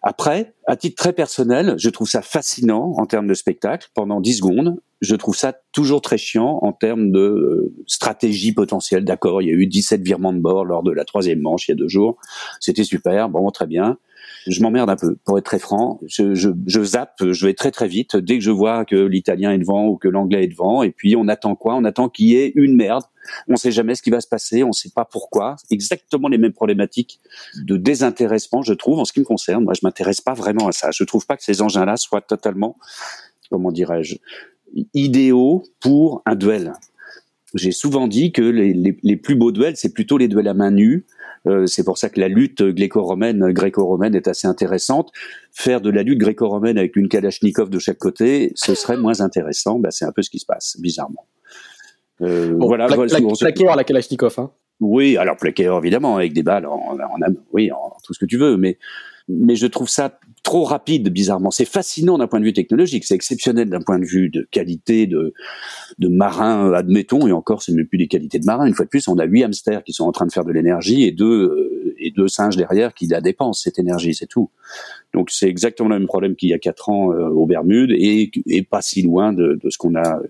Après, à titre très personnel, je trouve ça fascinant en termes de spectacle pendant 10 secondes. Je trouve ça toujours très chiant en termes de euh, stratégie potentielle. D'accord, il y a eu 17 virements de bord lors de la troisième manche il y a deux jours. C'était super, bon, très bien je m'emmerde un peu, pour être très franc. Je, je, je, zappe, je vais très très vite dès que je vois que l'italien est devant ou que l'anglais est devant. Et puis on attend quoi? On attend qu'il y ait une merde. On sait jamais ce qui va se passer, on sait pas pourquoi. Exactement les mêmes problématiques de désintéressement, je trouve, en ce qui me concerne. Moi, je m'intéresse pas vraiment à ça. Je trouve pas que ces engins-là soient totalement, comment dirais-je, idéaux pour un duel. J'ai souvent dit que les plus beaux duels, c'est plutôt les duels à main nue, euh, c'est pour ça que la lutte gréco-romaine, gréco-romaine est assez intéressante. Faire de la lutte gréco-romaine avec une Kalachnikov de chaque côté, ce serait moins intéressant. Bah, c'est un peu ce qui se passe, bizarrement. Euh, voilà, pla pla la Kalachnikov. Hein. Oui, alors plaqué évidemment avec des balles, en, oui, en, tout ce que tu veux, mais mais je trouve ça trop rapide, bizarrement. C'est fascinant d'un point de vue technologique, c'est exceptionnel d'un point de vue de qualité de, de marin, admettons, et encore, c'est même plus des qualités de marin. Une fois de plus, on a huit hamsters qui sont en train de faire de l'énergie et deux, euh, et deux singes derrière qui la dépensent, cette énergie, c'est tout. Donc c'est exactement le même problème qu'il y a quatre ans euh, aux Bermudes et, et pas si loin de, de ce qu'on a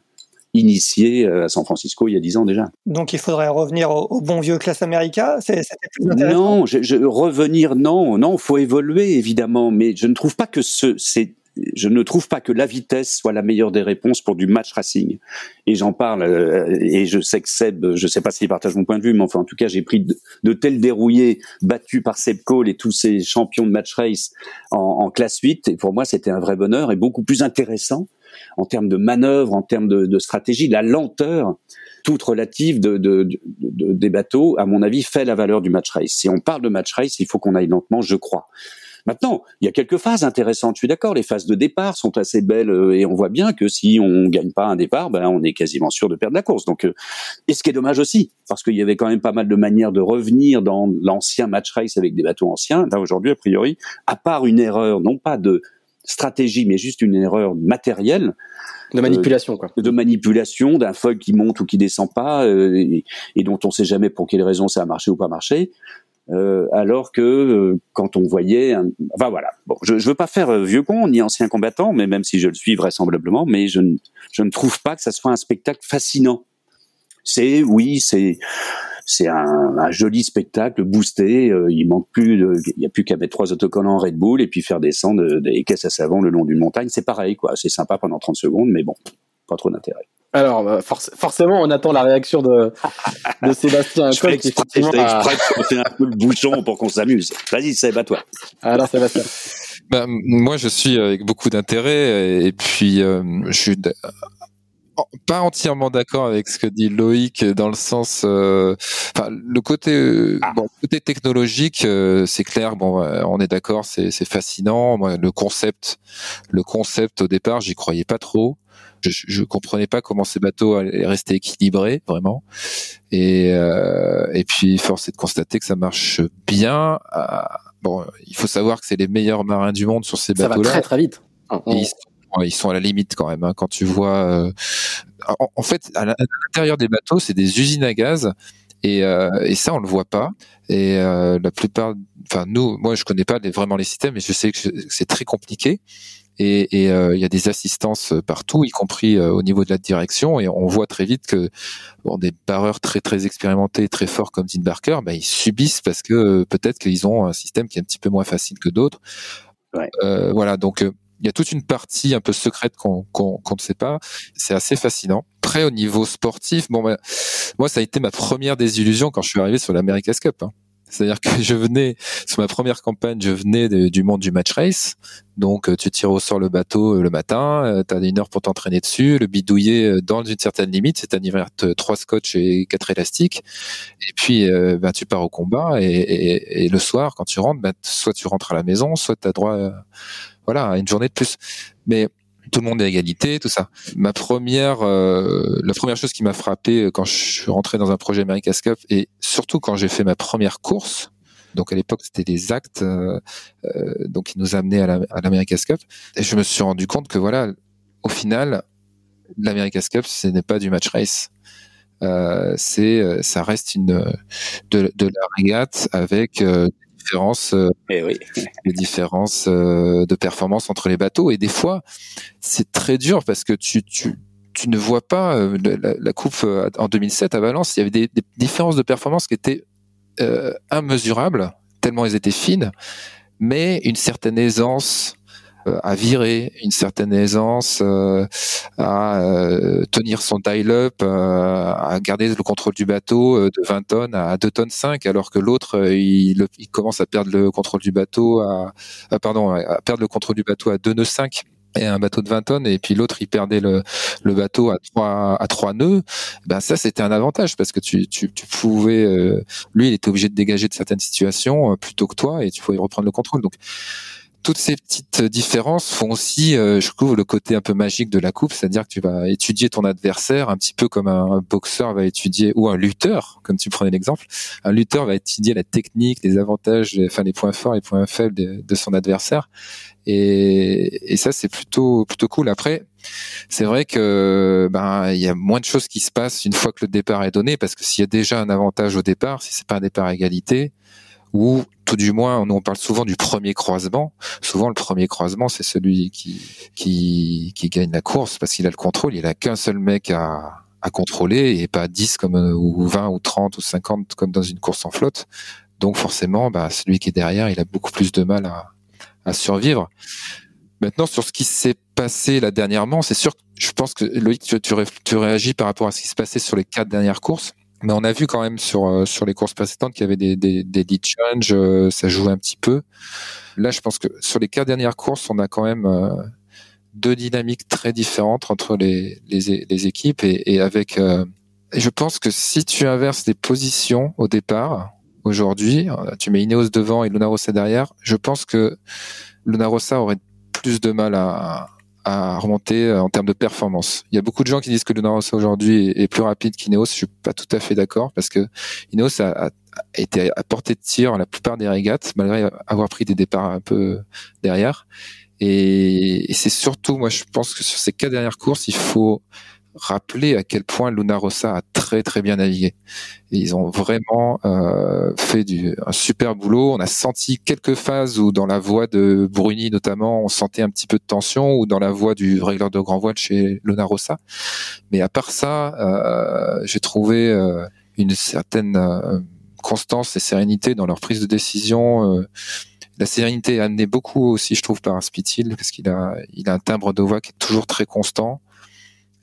initié euh, à San Francisco il y a dix ans déjà. Donc il faudrait revenir au, bon vieux classe America C'était plus intéressant Non, je, je, revenir, non, non, faut évoluer évidemment, mais je ne trouve pas que ce, c'est je ne trouve pas que la vitesse soit la meilleure des réponses pour du match racing. Et j'en parle, euh, et je sais que Seb, je sais pas s'il partage mon point de vue, mais enfin, en tout cas, j'ai pris de, tels dérouillés battus par Seb Cole et tous ces champions de match race en, en classe 8. Et pour moi, c'était un vrai bonheur et beaucoup plus intéressant en termes de manœuvre, en termes de, stratégie, la lenteur toute relative de, des bateaux, à mon avis, fait la valeur du match race. Si on parle de match race, il faut qu'on aille lentement, je crois. Maintenant, il y a quelques phases intéressantes, je suis d'accord, les phases de départ sont assez belles euh, et on voit bien que si on gagne pas un départ, ben on est quasiment sûr de perdre la course. Donc, euh, et ce qui est dommage aussi, parce qu'il y avait quand même pas mal de manières de revenir dans l'ancien match race avec des bateaux anciens. Là aujourd'hui, a priori, à part une erreur, non pas de stratégie, mais juste une erreur matérielle. De manipulation, quoi. De manipulation, d'un fog qui monte ou qui descend pas, euh, et, dont on sait jamais pour quelle raison ça a marché ou pas marché. Euh, alors que euh, quand on voyait, enfin voilà. Bon, je, je veux pas faire vieux con ni ancien combattant, mais même si je le suis vraisemblablement, mais je ne, je ne trouve pas que ça soit un spectacle fascinant. C'est oui, c'est c'est un, un, joli spectacle boosté. Euh, il manque plus, il y a plus qu'à mettre trois autocollants Red Bull et puis faire descendre des caisses à savon le long d'une montagne. C'est pareil, quoi. C'est sympa pendant 30 secondes, mais bon, pas trop d'intérêt. Alors, bah, forcément, on attend la réaction de, de [laughs] Sébastien. je ferai un peu le bouchon pour qu'on s'amuse. Vas-y, Seb, à toi. Alors, Sébastien. Ben, moi, je suis avec beaucoup d'intérêt et puis euh, je suis pas entièrement d'accord avec ce que dit Loïc dans le sens, euh, enfin le côté, euh, ah. bon, côté technologique, euh, c'est clair. Bon, on est d'accord, c'est, c'est fascinant. Moi, le concept, le concept au départ, j'y croyais pas trop. Je, je comprenais pas comment ces bateaux allaient rester équilibrés vraiment. Et et puis force est de constater que ça marche bien. bon, il faut savoir que c'est les meilleurs marins du monde sur ces bateaux-là. Ça va très très vite ils sont à la limite quand même. Hein, quand tu vois, euh, en, fait, à l'intérieur des bateaux, c'est des usines à gaz. Et, euh, et, ça, on le voit pas. Et euh, la plupart, enfin nous, moi, je connais pas vraiment les systèmes, mais je sais que c'est très compliqué. Et il y a des assistances partout, y compris au niveau de la direction. Et on voit très vite que bon, des barreurs très très expérimentés, très forts comme Dean Barker, bah, ils subissent parce que peut-être qu'ils ont un système qui est un petit peu moins facile que d'autres. Ouais. voilà, donc il y a toute une partie un peu secrète qu'on ne sait pas. C'est assez fascinant. Après, au niveau sportif, bon, ben, moi, ça a été ma première désillusion quand je suis arrivé sur l'America's Cup. Hein. C'est-à-dire que je venais, sur ma première campagne, je venais du monde du match race. Donc, euh, tu tires au sort le bateau euh, le matin, euh, tu as une heure pour t'entraîner dessus, le bidouiller dans une certaine limite, c'est-à-dire trois scotch et quatre élastiques. Et puis, ben, tu pars au combat et, et, le soir, quand tu rentres, ben, soit tu rentres à la maison, soit tu as droit voilà, une journée de plus. Mais tout le monde est à égalité, tout ça. Ma première, euh, la première chose qui m'a frappé euh, quand je suis rentré dans un projet America's Cup et surtout quand j'ai fait ma première course, donc à l'époque c'était des actes, euh, euh donc qui nous amenaient à l'America's Cup, et je me suis rendu compte que voilà, au final, l'America's Cup ce n'est pas du match race. c'est ça reste une de, de la régate avec différences, eh oui. [laughs] les différences de performance entre les bateaux. Et des fois, c'est très dur parce que tu, tu, tu ne vois pas la, la, coupe en 2007 à Valence. Il y avait des, des différences de performance qui étaient euh, immesurables tellement elles étaient fines, mais une certaine aisance euh, à virer, une certaine aisance euh, à euh, tenir son dial-up, à garder le contrôle du bateau de 20 tonnes à 2 tonnes 5, alors que l'autre il, commence à perdre le contrôle du bateau à, pardon à perdre le contrôle du bateau à 2 nœuds 5 et un bateau de 20 tonnes et puis l'autre il perdait le, bateau à trois à trois nœuds ben ça c'était un avantage parce que tu, tu pouvais lui il était obligé de dégager de certaines situations plutôt que toi et tu pouvais reprendre le contrôle. Donc toutes ces petites différences font aussi, euh, je trouve, le côté un peu magique de la coupe, c'est-à-dire que tu vas étudier ton adversaire un petit peu comme un, boxeur va étudier, ou un lutteur, comme tu prenais l'exemple. Un lutteur va étudier la technique, les avantages, enfin les points forts les points faibles de, son adversaire. Et, et ça, c'est plutôt plutôt cool. Après, c'est vrai que ben il y a moins de choses qui se passent une fois que le départ est donné, parce que s'il y a déjà un avantage au départ, si c'est pas un départ égalité, ou tout du moins, on parle souvent du premier croisement. Souvent, le premier croisement, c'est celui qui, qui, gagne la course parce qu'il a le contrôle. Il a qu'un seul mec à, à contrôler et pas 10 comme, ou 20 ou 30 ou 50 comme dans une course en flotte. Donc, forcément, bah, celui qui est derrière, il a beaucoup plus de mal à, à survivre. Maintenant, sur ce qui s'est passé là dernièrement, c'est sûr, je pense que Loïc, tu, tu, tu réagis par rapport à ce qui s'est passé sur les quatre dernières courses. Mais on a vu quand même sur euh, sur les courses précédentes qu'il y avait des des, des euh, ça jouait un petit peu. Là, je pense que sur les quatre dernières courses, on a quand même euh, deux dynamiques très différentes entre les les, les équipes et, et avec. je pense que si tu inverses les positions au départ aujourd'hui, tu mets Ineos devant et Luna Rossa derrière, je pense que Luna Rossa aurait plus de mal à à remonter euh, en termes de performance. Il y a beaucoup de gens qui disent que Luna Rossa aujourd'hui est plus rapide qu'Ineos. Je suis pas tout à fait d'accord parce que Ineos a, a, été à portée de tir la plupart des régates, malgré avoir pris des départs un peu derrière. Et c'est surtout, moi, je pense que sur ces quatre dernières courses, il faut rappeler à quel point Luna Rossa a très très bien navigué. Ils ont vraiment euh, fait du, un super boulot. On a senti quelques phases où dans la voie de Bruni notamment, on sentait un petit peu de tension, ou dans la voie du régleur de grand voile chez Luna Rossa. Mais à part ça, euh, j'ai trouvé euh, une certaine constance et sérénité dans leur prise de décision. La sérénité est amenée beaucoup aussi, je trouve, par Spitil, parce qu'il a, il a un timbre de voix qui est toujours très constant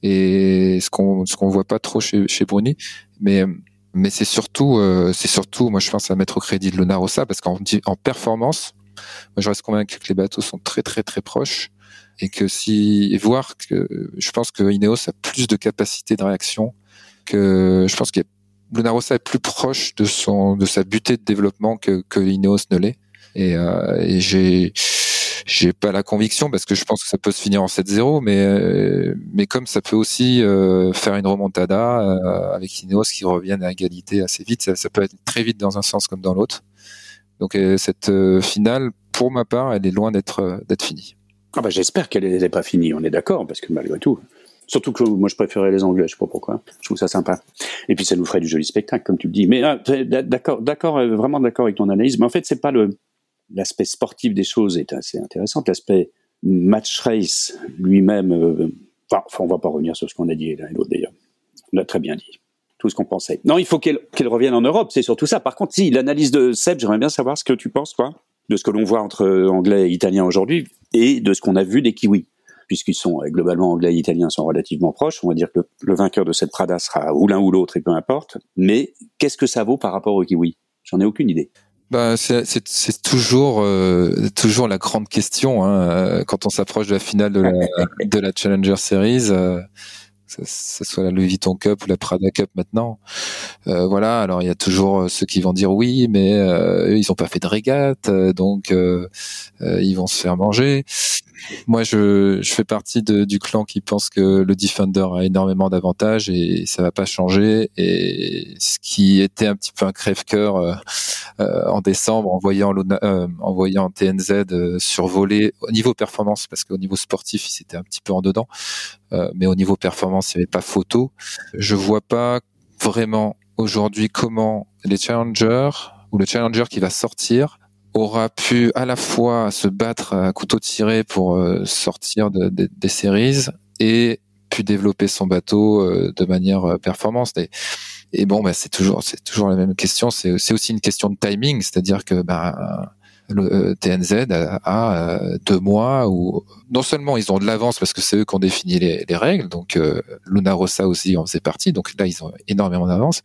et ce qu'on ce qu'on voit pas trop chez Bruni. Mais mais c'est surtout euh, c'est surtout moi je pense à mettre au crédit de Luna Rossa parce qu'en en performance moi je reste convaincu que les bateaux sont très très très proches et que si voir que je pense que Ineos a plus de capacité de réaction que je pense que Luna Rossa est plus proche de son de sa butée de développement que que Ineos ne l'est. Et, euh, et j'ai j'ai pas la conviction parce que je pense que ça peut se finir en 7-0, mais euh, mais comme ça peut aussi euh, faire une remontada euh, avec Ineos qui reviennent à égalité assez vite, ça, peut être très vite dans un sens comme dans l'autre. Donc cette finale, pour ma part, elle est loin d'être d'être finie. Ah bah j'espère qu'elle n'est pas finie, on est d'accord, parce que malgré tout. Surtout que moi je préférais les Anglais, je sais pas pourquoi. Je trouve ça sympa. Et puis ça nous ferait du joli spectacle, comme tu le dis. Mais ah, d'accord, d'accord, vraiment d'accord avec ton analyse. Mais en fait, c'est pas le, l'aspect sportif des choses est assez intéressant. L'aspect match race lui-même, euh, enfin, on va pas revenir sur ce qu'on a dit l'un et l'autre d'ailleurs. On l'a très bien dit. Tout ce qu'on pensait. Non, il faut qu'elle revienne en Europe, c'est surtout ça. Par contre, si l'analyse de Seb, j'aimerais bien savoir ce que tu penses, toi, de ce que l'on voit entre anglais et italien aujourd'hui et de ce qu'on a vu des kiwis. Puisqu'ils sont euh, globalement anglais et italiens sont relativement proches, on va dire que le, vainqueur de cette Prada sera ou l'un ou l'autre et peu importe. Mais qu'est-ce que ça vaut par rapport aux kiwis? J'en ai aucune idée. Bah, c'est toujours euh, toujours la grande question hein, euh, quand on s'approche de la finale de la, [laughs] de la Challenger Series. Euh, que ce soit la Louis Vuitton Cup ou la Prada Cup maintenant. Euh, voilà, alors il y a toujours ceux qui vont dire oui, mais euh, ils ont pas fait de régate, donc ils vont se faire manger. Moi, je, je fais partie de, du clan qui pense que le Defender a énormément d'avantages et ça va pas changer. Et ce qui était un petit peu un crève-cœur euh, euh en décembre, en voyant, euh, en voyant TNZ euh, survoler au niveau performance, parce qu'au niveau sportif, il s'était un petit peu en dedans, euh, mais au niveau performance, il n'y avait pas photo. Je vois pas vraiment aujourd'hui comment les challengers ou le challenger qui va sortir aura pu à la fois se battre à couteau tiré pour euh, sortir de, des séries et pu développer son bateau euh, de manière euh, performance. Et, bon, bah, c'est toujours, c'est toujours la même question. C'est aussi une question de timing, c'est-à-dire que bah, le TNZ a, deux mois où non seulement ils ont de l'avance parce que c'est eux qui ont défini les, les règles, donc Luna Rossa aussi en faisait partie, donc là ils ont énormément d'avance,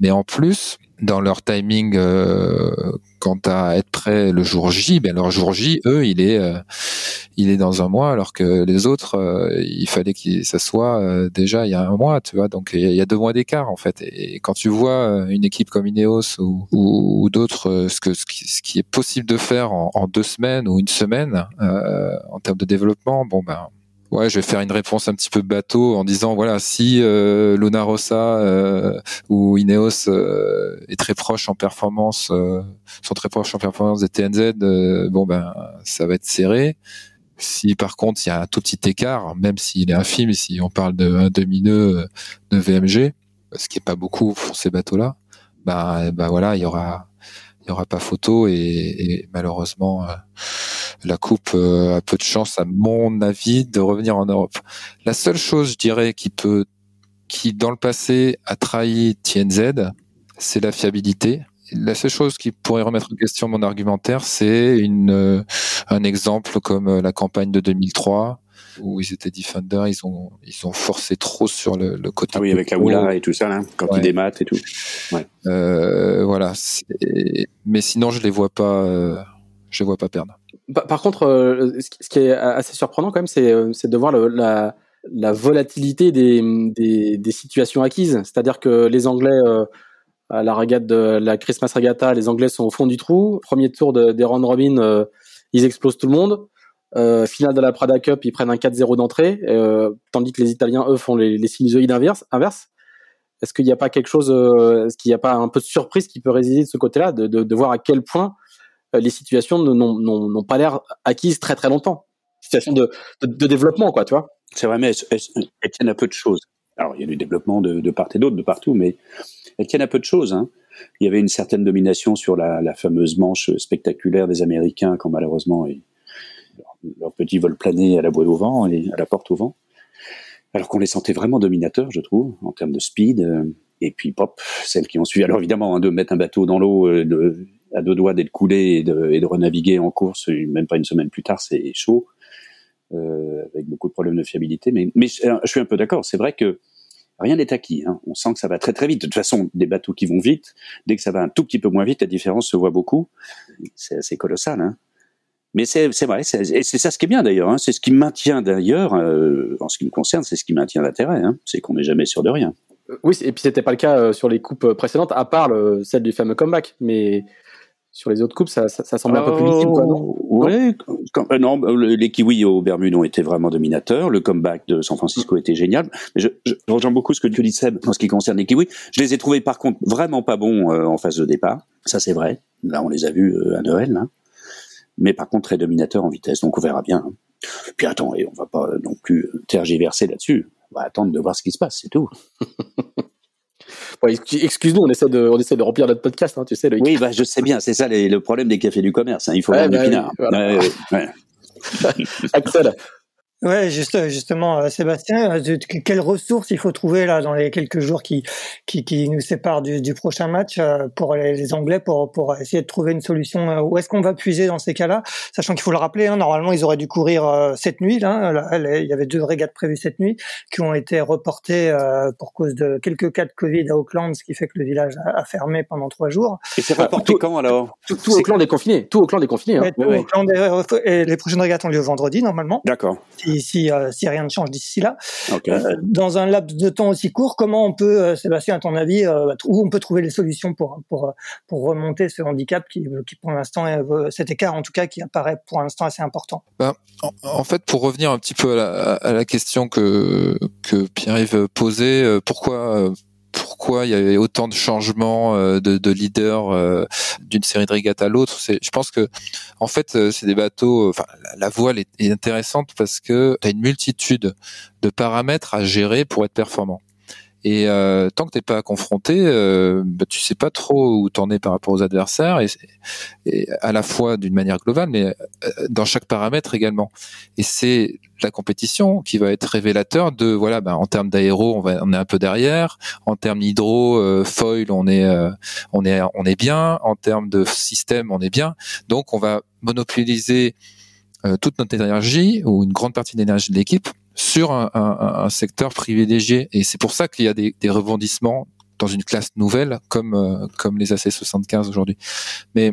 mais en plus dans leur timing euh, quant à être prêt le jour J, ben leur jour J, eux, il est euh, il est dans un mois, alors que les autres, euh, il fallait que ça soit euh, déjà il y a un mois, tu vois. Donc il y a, deux mois d'écart en fait. Et, quand tu vois une équipe comme Ineos ou, ou, d'autres, ce que ce qui, ce qui, est possible de faire en, en deux semaines ou une semaine en termes de développement, bon ben Ouais, je vais faire une réponse un petit peu bateau en disant voilà si euh, Luna Rossa euh, ou Ineos euh, est très proche en performance, euh, sont très proches en performance des TNZ, euh, bon ben ça va être serré. Si par contre il y a un tout petit écart, même s'il est infime, si on parle de un demi nœud de VMG, ce qui est pas beaucoup pour ces bateaux-là, bah, bah voilà il y aura il y aura pas photo et, et malheureusement la coupe euh, a peu de chance, à mon avis, de revenir en Europe. La seule chose, je dirais, qui peut, qui dans le passé a trahi TNZ, c'est la fiabilité. La seule chose qui pourrait remettre en question mon argumentaire, c'est une euh, un exemple comme euh, la campagne de 2003 où ils étaient defenders, ils ont ils ont forcé trop sur le, le côté. Ah oui, avec la Oula et tout ça, hein, quand ils dématent et tout. Ouais. Euh, voilà. Mais sinon, je les vois pas. je les vois pas perdre. Par contre, euh, ce qui est assez surprenant quand même, c'est euh, de voir la, la, volatilité des, situations acquises. C'est-à-dire que les Anglais, euh, à la regate de la Christmas Regatta, les Anglais sont au fond du trou. Premier tour de, des round robin, ils explosent tout le monde. Finale de la Prada Cup, ils prennent un 4-0 d'entrée, tandis que les Italiens, eux, font les, les sinusoïdes inverses. Inverse. Est-ce qu'il n'y a pas quelque chose, est-ce qu'il n'y a pas un peu de surprise qui peut résider de ce côté-là, de, voir à quel point les situations n'ont pas l'air acquises très très longtemps. Situation de, développement, quoi, tu vois. C'est vrai, mais elles, tiennent à peu de choses. Alors, il y a du développement de, part et d'autre, de partout, mais elles tiennent à peu de choses. Hein. Il y avait une certaine domination sur la, fameuse manche spectaculaire des Américains quand malheureusement ils, leur, petit vol à la boîte au vent et à la porte au vent. Alors qu'on les sentait vraiment dominateurs, je trouve, en termes de speed. Euh, et puis, pop, celles qui ont suivi. Alors évidemment, hein, de mettre un bateau dans l'eau, euh, à deux doigts d'être coulé et de, renaviguer en course, même pas une semaine plus tard, c'est chaud, euh, avec beaucoup de problèmes de fiabilité. Mais, je suis un peu d'accord, c'est vrai que rien n'est acquis. Hein. On sent que ça va très très vite. De toute façon, des bateaux qui vont vite, dès que ça va un tout petit peu moins vite, la différence se voit beaucoup. C'est assez colossal. Hein. Mais c'est vrai, et c'est ça ce qui est bien d'ailleurs. Hein. C'est ce qui maintient d'ailleurs, euh, en ce qui me concerne, c'est ce qui maintient l'intérêt. C'est qu'on n'est jamais sûr de rien. Oui, et puis c'était pas le cas euh, sur les coupes précédentes, à part le, celle du fameux comeback. Mais sur les autres coupes, ça, ça, ça semble un peu plus lisible, quoi, non? Oui, euh, non, euh, les Kiwis au Bermudes ont été vraiment dominateurs. Le comeback de San Francisco était génial. Mais je, je, rejoins beaucoup ce que tu dis, Seb, en ce qui concerne les Kiwis. Je les ai trouvés, par contre, vraiment pas bons euh, en phase de départ. Ça, c'est vrai. Là, on les a vus à Noël. Hein. Mais par contre, très dominateurs en vitesse. Donc, on verra bien. Hein. Puis attends, et on va pas non plus tergiverser là-dessus. On va attendre de voir ce qui se passe, c'est tout. [laughs] excuse-nous, on essaie de, on essaie de remplir notre podcast, hein, tu sais. Oui, bah, je sais bien, c'est ça le problème des cafés du commerce. Hein, il faut ouais, bah, du pinard. ouais, ouais. [laughs] Axel, Ouais, juste, justement, euh, Sébastien, euh, quelles ressources il faut trouver là dans les quelques jours qui qui, qui nous séparent du, du prochain match euh, pour les, les, Anglais pour pour essayer de trouver une solution. Où est-ce qu'on va puiser dans ces cas-là, sachant qu'il faut le rappeler, hein, normalement ils auraient dû courir cette nuit. Là, il y avait deux régates prévues cette nuit qui ont été reportées pour cause de quelques cas de Covid à Auckland, ce qui fait que le village a, fermé pendant trois jours. Et c'est reporté quand alors? Tout, tout Auckland est confiné. Tout Auckland est confiné. Hein. Tout Auckland est, et les prochaines régates ont lieu vendredi normalement. D'accord si, euh, si, rien ne change d'ici là. Euh, dans un laps de temps aussi court, comment on peut, euh, Sébastien, à ton avis, où on peut trouver les solutions pour pour pour remonter ce handicap qui, qui pour l'instant cet écart en tout cas qui apparaît pour l'instant assez important? Ben, en, fait, pour revenir un petit peu à la, à la question que que Pierre-Yves posait, pourquoi pourquoi il y avait autant de changements euh, de, de leader euh, d'une série de régates à l'autre. Je pense que, en fait, euh, c'est des bateaux. La, voile est, est, intéressante parce que tu as une multitude de paramètres à gérer pour être performant. Et euh, tant que t'es pas confronté, euh, bah, tu sais pas trop où t'en es par rapport aux adversaires, et, à la fois d'une manière globale, mais euh, dans chaque paramètre également. Et c'est la compétition qui va être révélateur de voilà, bah, en termes d'aéro, on, est un peu derrière, en termes hydro, euh, foil, on est euh, on est on est bien, en termes de système, on est bien. Donc on va monopoliser toute notre énergie ou une grande partie de l'énergie de l'équipe sur un, un, un, secteur privilégié. Et c'est pour ça qu'il y a des, des, rebondissements dans une classe nouvelle comme euh, comme les AC75 aujourd'hui. Mais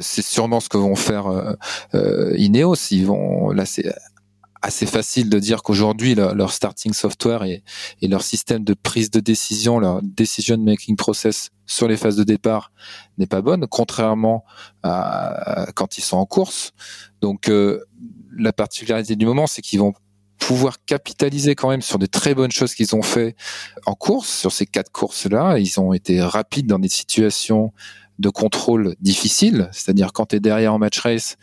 c'est sûrement ce que vont faire euh, euh, Ineos. Ils vont là c'est assez facile de dire qu'aujourd'hui leur, leur, starting software et, et, leur système de prise de décision, leur decision making process sur les phases de départ n'est pas bonne, contrairement à, à, quand ils sont en course. Donc euh, la particularité du moment, c'est qu'ils vont pouvoir capitaliser quand même sur des très bonnes choses qu'ils ont fait en course, sur ces quatre courses-là. Ils ont été rapides dans des situations de contrôle difficiles, c'est-à-dire quand tu es derrière en match race,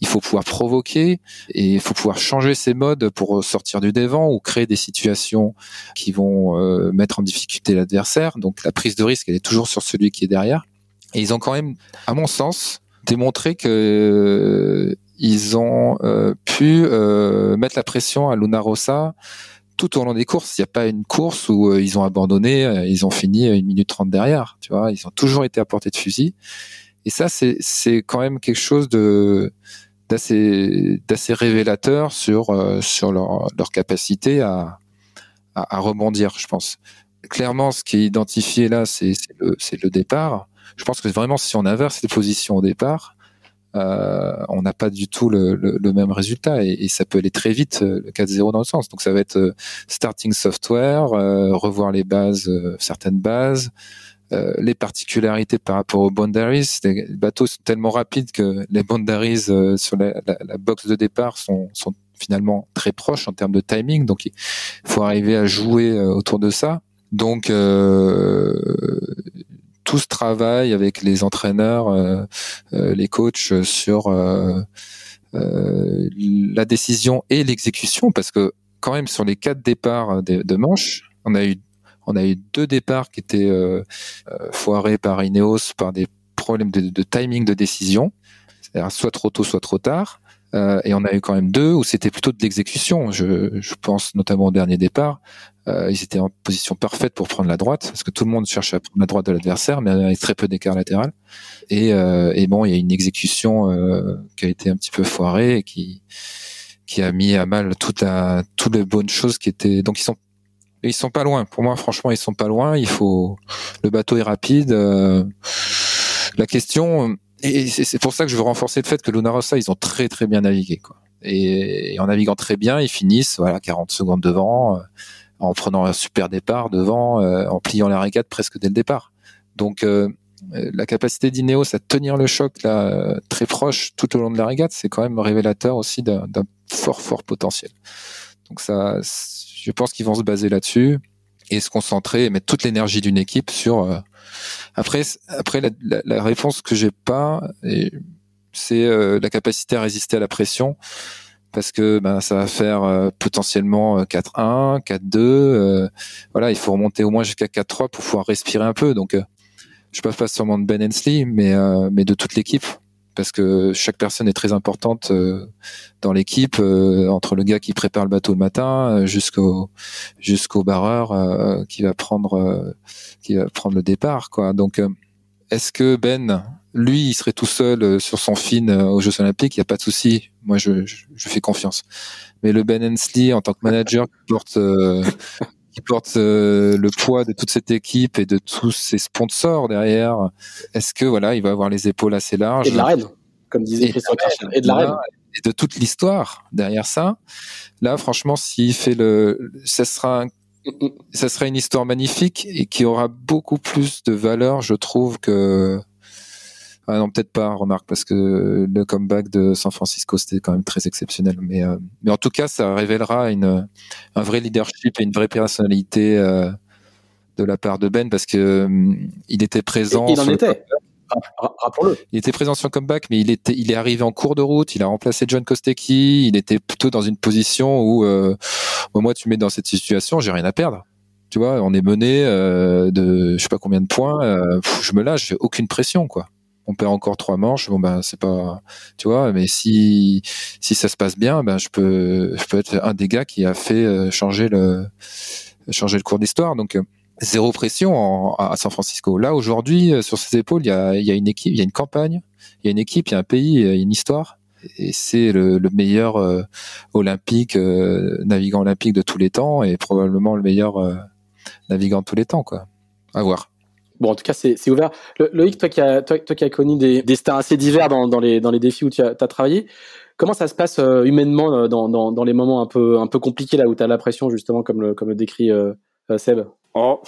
il faut pouvoir provoquer et il faut pouvoir changer ses modes pour sortir du devant ou créer des situations qui vont euh, mettre en difficulté l'adversaire. Donc la prise de risque, elle est toujours sur celui qui est derrière. Et ils ont quand même, à mon sens, démontré que ils ont euh, pu euh, mettre la pression à Luna Rossa tout au long des courses. Il n'y a pas une course où euh, ils ont abandonné, euh, ils ont fini une minute trente derrière. Tu vois, ils ont toujours été à portée de fusil. Et ça, c'est quand même quelque chose de d'assez révélateur sur sur leur leur capacité à, à, à rebondir, je pense. Clairement, ce qui est identifié là, c'est le c'est le départ. Je pense que vraiment, si on inverse les positions au départ, euh, on n'a pas du tout le, le, le même résultat et, et, ça peut aller très vite euh, le 4-0 dans le sens. Donc ça va être euh, starting software, euh, revoir les bases, certaines bases, les particularités par rapport aux boundaries. Les bateaux sont tellement rapides que les boundaries sur la, la, la, box de départ sont, sont finalement très proches en termes de timing. Donc il faut arriver à jouer autour de ça. Donc euh, tout ce travail avec les entraîneurs, euh, euh, les coachs sur euh, la décision et l'exécution, parce que quand même sur les quatre départs de, manche, on a eu deux départs qui étaient foirés par Ineos par des problèmes de, timing de décision, soit trop tôt, soit trop tard. Et on a eu quand même deux où c'était plutôt de l'exécution. Je, pense notamment au dernier départ. Euh, ils étaient en position parfaite pour prendre la droite, parce que tout le monde cherche à prendre la droite de l'adversaire, mais avec très peu d'écart latéral. Et, euh, et, bon, il y a une exécution euh, qui a été un petit peu foirée et qui qui a mis à mal toute la toutes les bonnes choses qui étaient. Donc ils sont ils sont pas loin. Pour moi, franchement, ils sont pas loin. Il faut le bateau est rapide. Euh, la question, et c'est pour ça que je veux renforcer le fait que Luna Rossa, ils ont très très bien navigué. Quoi. Et, et en naviguant très bien, ils finissent voilà 40 secondes devant, euh, en prenant un super départ devant, euh, en pliant la régate presque dès le départ. Donc euh, la capacité d'Ineos à tenir le choc là très proche tout au long de la régate, c'est quand même révélateur aussi d'un fort fort potentiel. Donc ça, je pense qu'ils vont se baser là-dessus et se concentrer et mettre toute l'énergie d'une équipe sur après, après la, la, la réponse que j'ai pas, c'est euh, la capacité à résister à la pression, parce que ben, ça va faire euh, potentiellement 4-1, euh, 4-2. Euh, voilà, il faut remonter au moins jusqu'à 4-3 pour pouvoir respirer un peu. Donc, je parle pas seulement de Ben Hensley, mais mais de toute l'équipe parce que chaque personne est très importante euh, dans l'équipe, euh, entre le gars qui prépare le bateau le matin euh, jusqu'au jusqu'au barreur qui va prendre qui va prendre le départ quoi. Donc est-ce que Ben lui il serait tout seul sur son fin aux Jeux Olympiques, il y a pas de souci. Moi je, je, je, fais confiance. Mais le Ben Hensley en tant que manager qui porte qui porte euh, le poids de toute cette équipe et de tous ses sponsors derrière. Est-ce que voilà, il va avoir les épaules assez larges Et de la reine, comme disait Christian Et de la reine. Et de toute l'histoire derrière ça. Là, franchement, s'il fait le, ça sera ça sera une histoire magnifique et qui aura beaucoup plus de valeur, je trouve, que ah non, peut-être pas, remarque, parce que le comeback de San Francisco, c'était quand même très exceptionnel. Mais, euh, mais en tout cas, ça révélera une, un vrai leadership et une vraie personnalité euh, de la part de Ben, parce que euh, il était présent. Et il en était. Rappelons-le. Il était présent sur le comeback, mais il était, il est arrivé en cours de route. Il a remplacé John Kostecki. Il était plutôt dans une position où, moi, tu mets dans cette situation, j'ai rien à perdre Tu vois, on est mené euh, de je sais pas combien de points. Euh, je me lâche, j'ai aucune pression, quoi. On perd encore trois manches, bon ben c'est pas, tu vois. Mais si si ça se passe bien, ben je peux je peux être un des gars qui a fait euh, changer le changer le cours d'histoire. Donc zéro pression à San Francisco. Là aujourd'hui, sur ses épaules, il y a, il y a une équipe, il y a une campagne, il y a une équipe, il y a un pays, il y a une histoire et c'est le, meilleur euh, olympique, euh, navigant olympique de tous les temps et probablement le meilleur euh, navigant de tous les temps, quoi. À voir. Bon, en tout cas, c'est ouvert. Loïc, toi qui as, toi, qui as connu des, des stars assez divers dans, dans, les, dans les défis où tu as, travaillé, comment ça se passe humainement dans, dans, dans, les moments un peu, un peu compliqués, là où tu as la pression, justement, comme le, comme décrit Seb? Oh,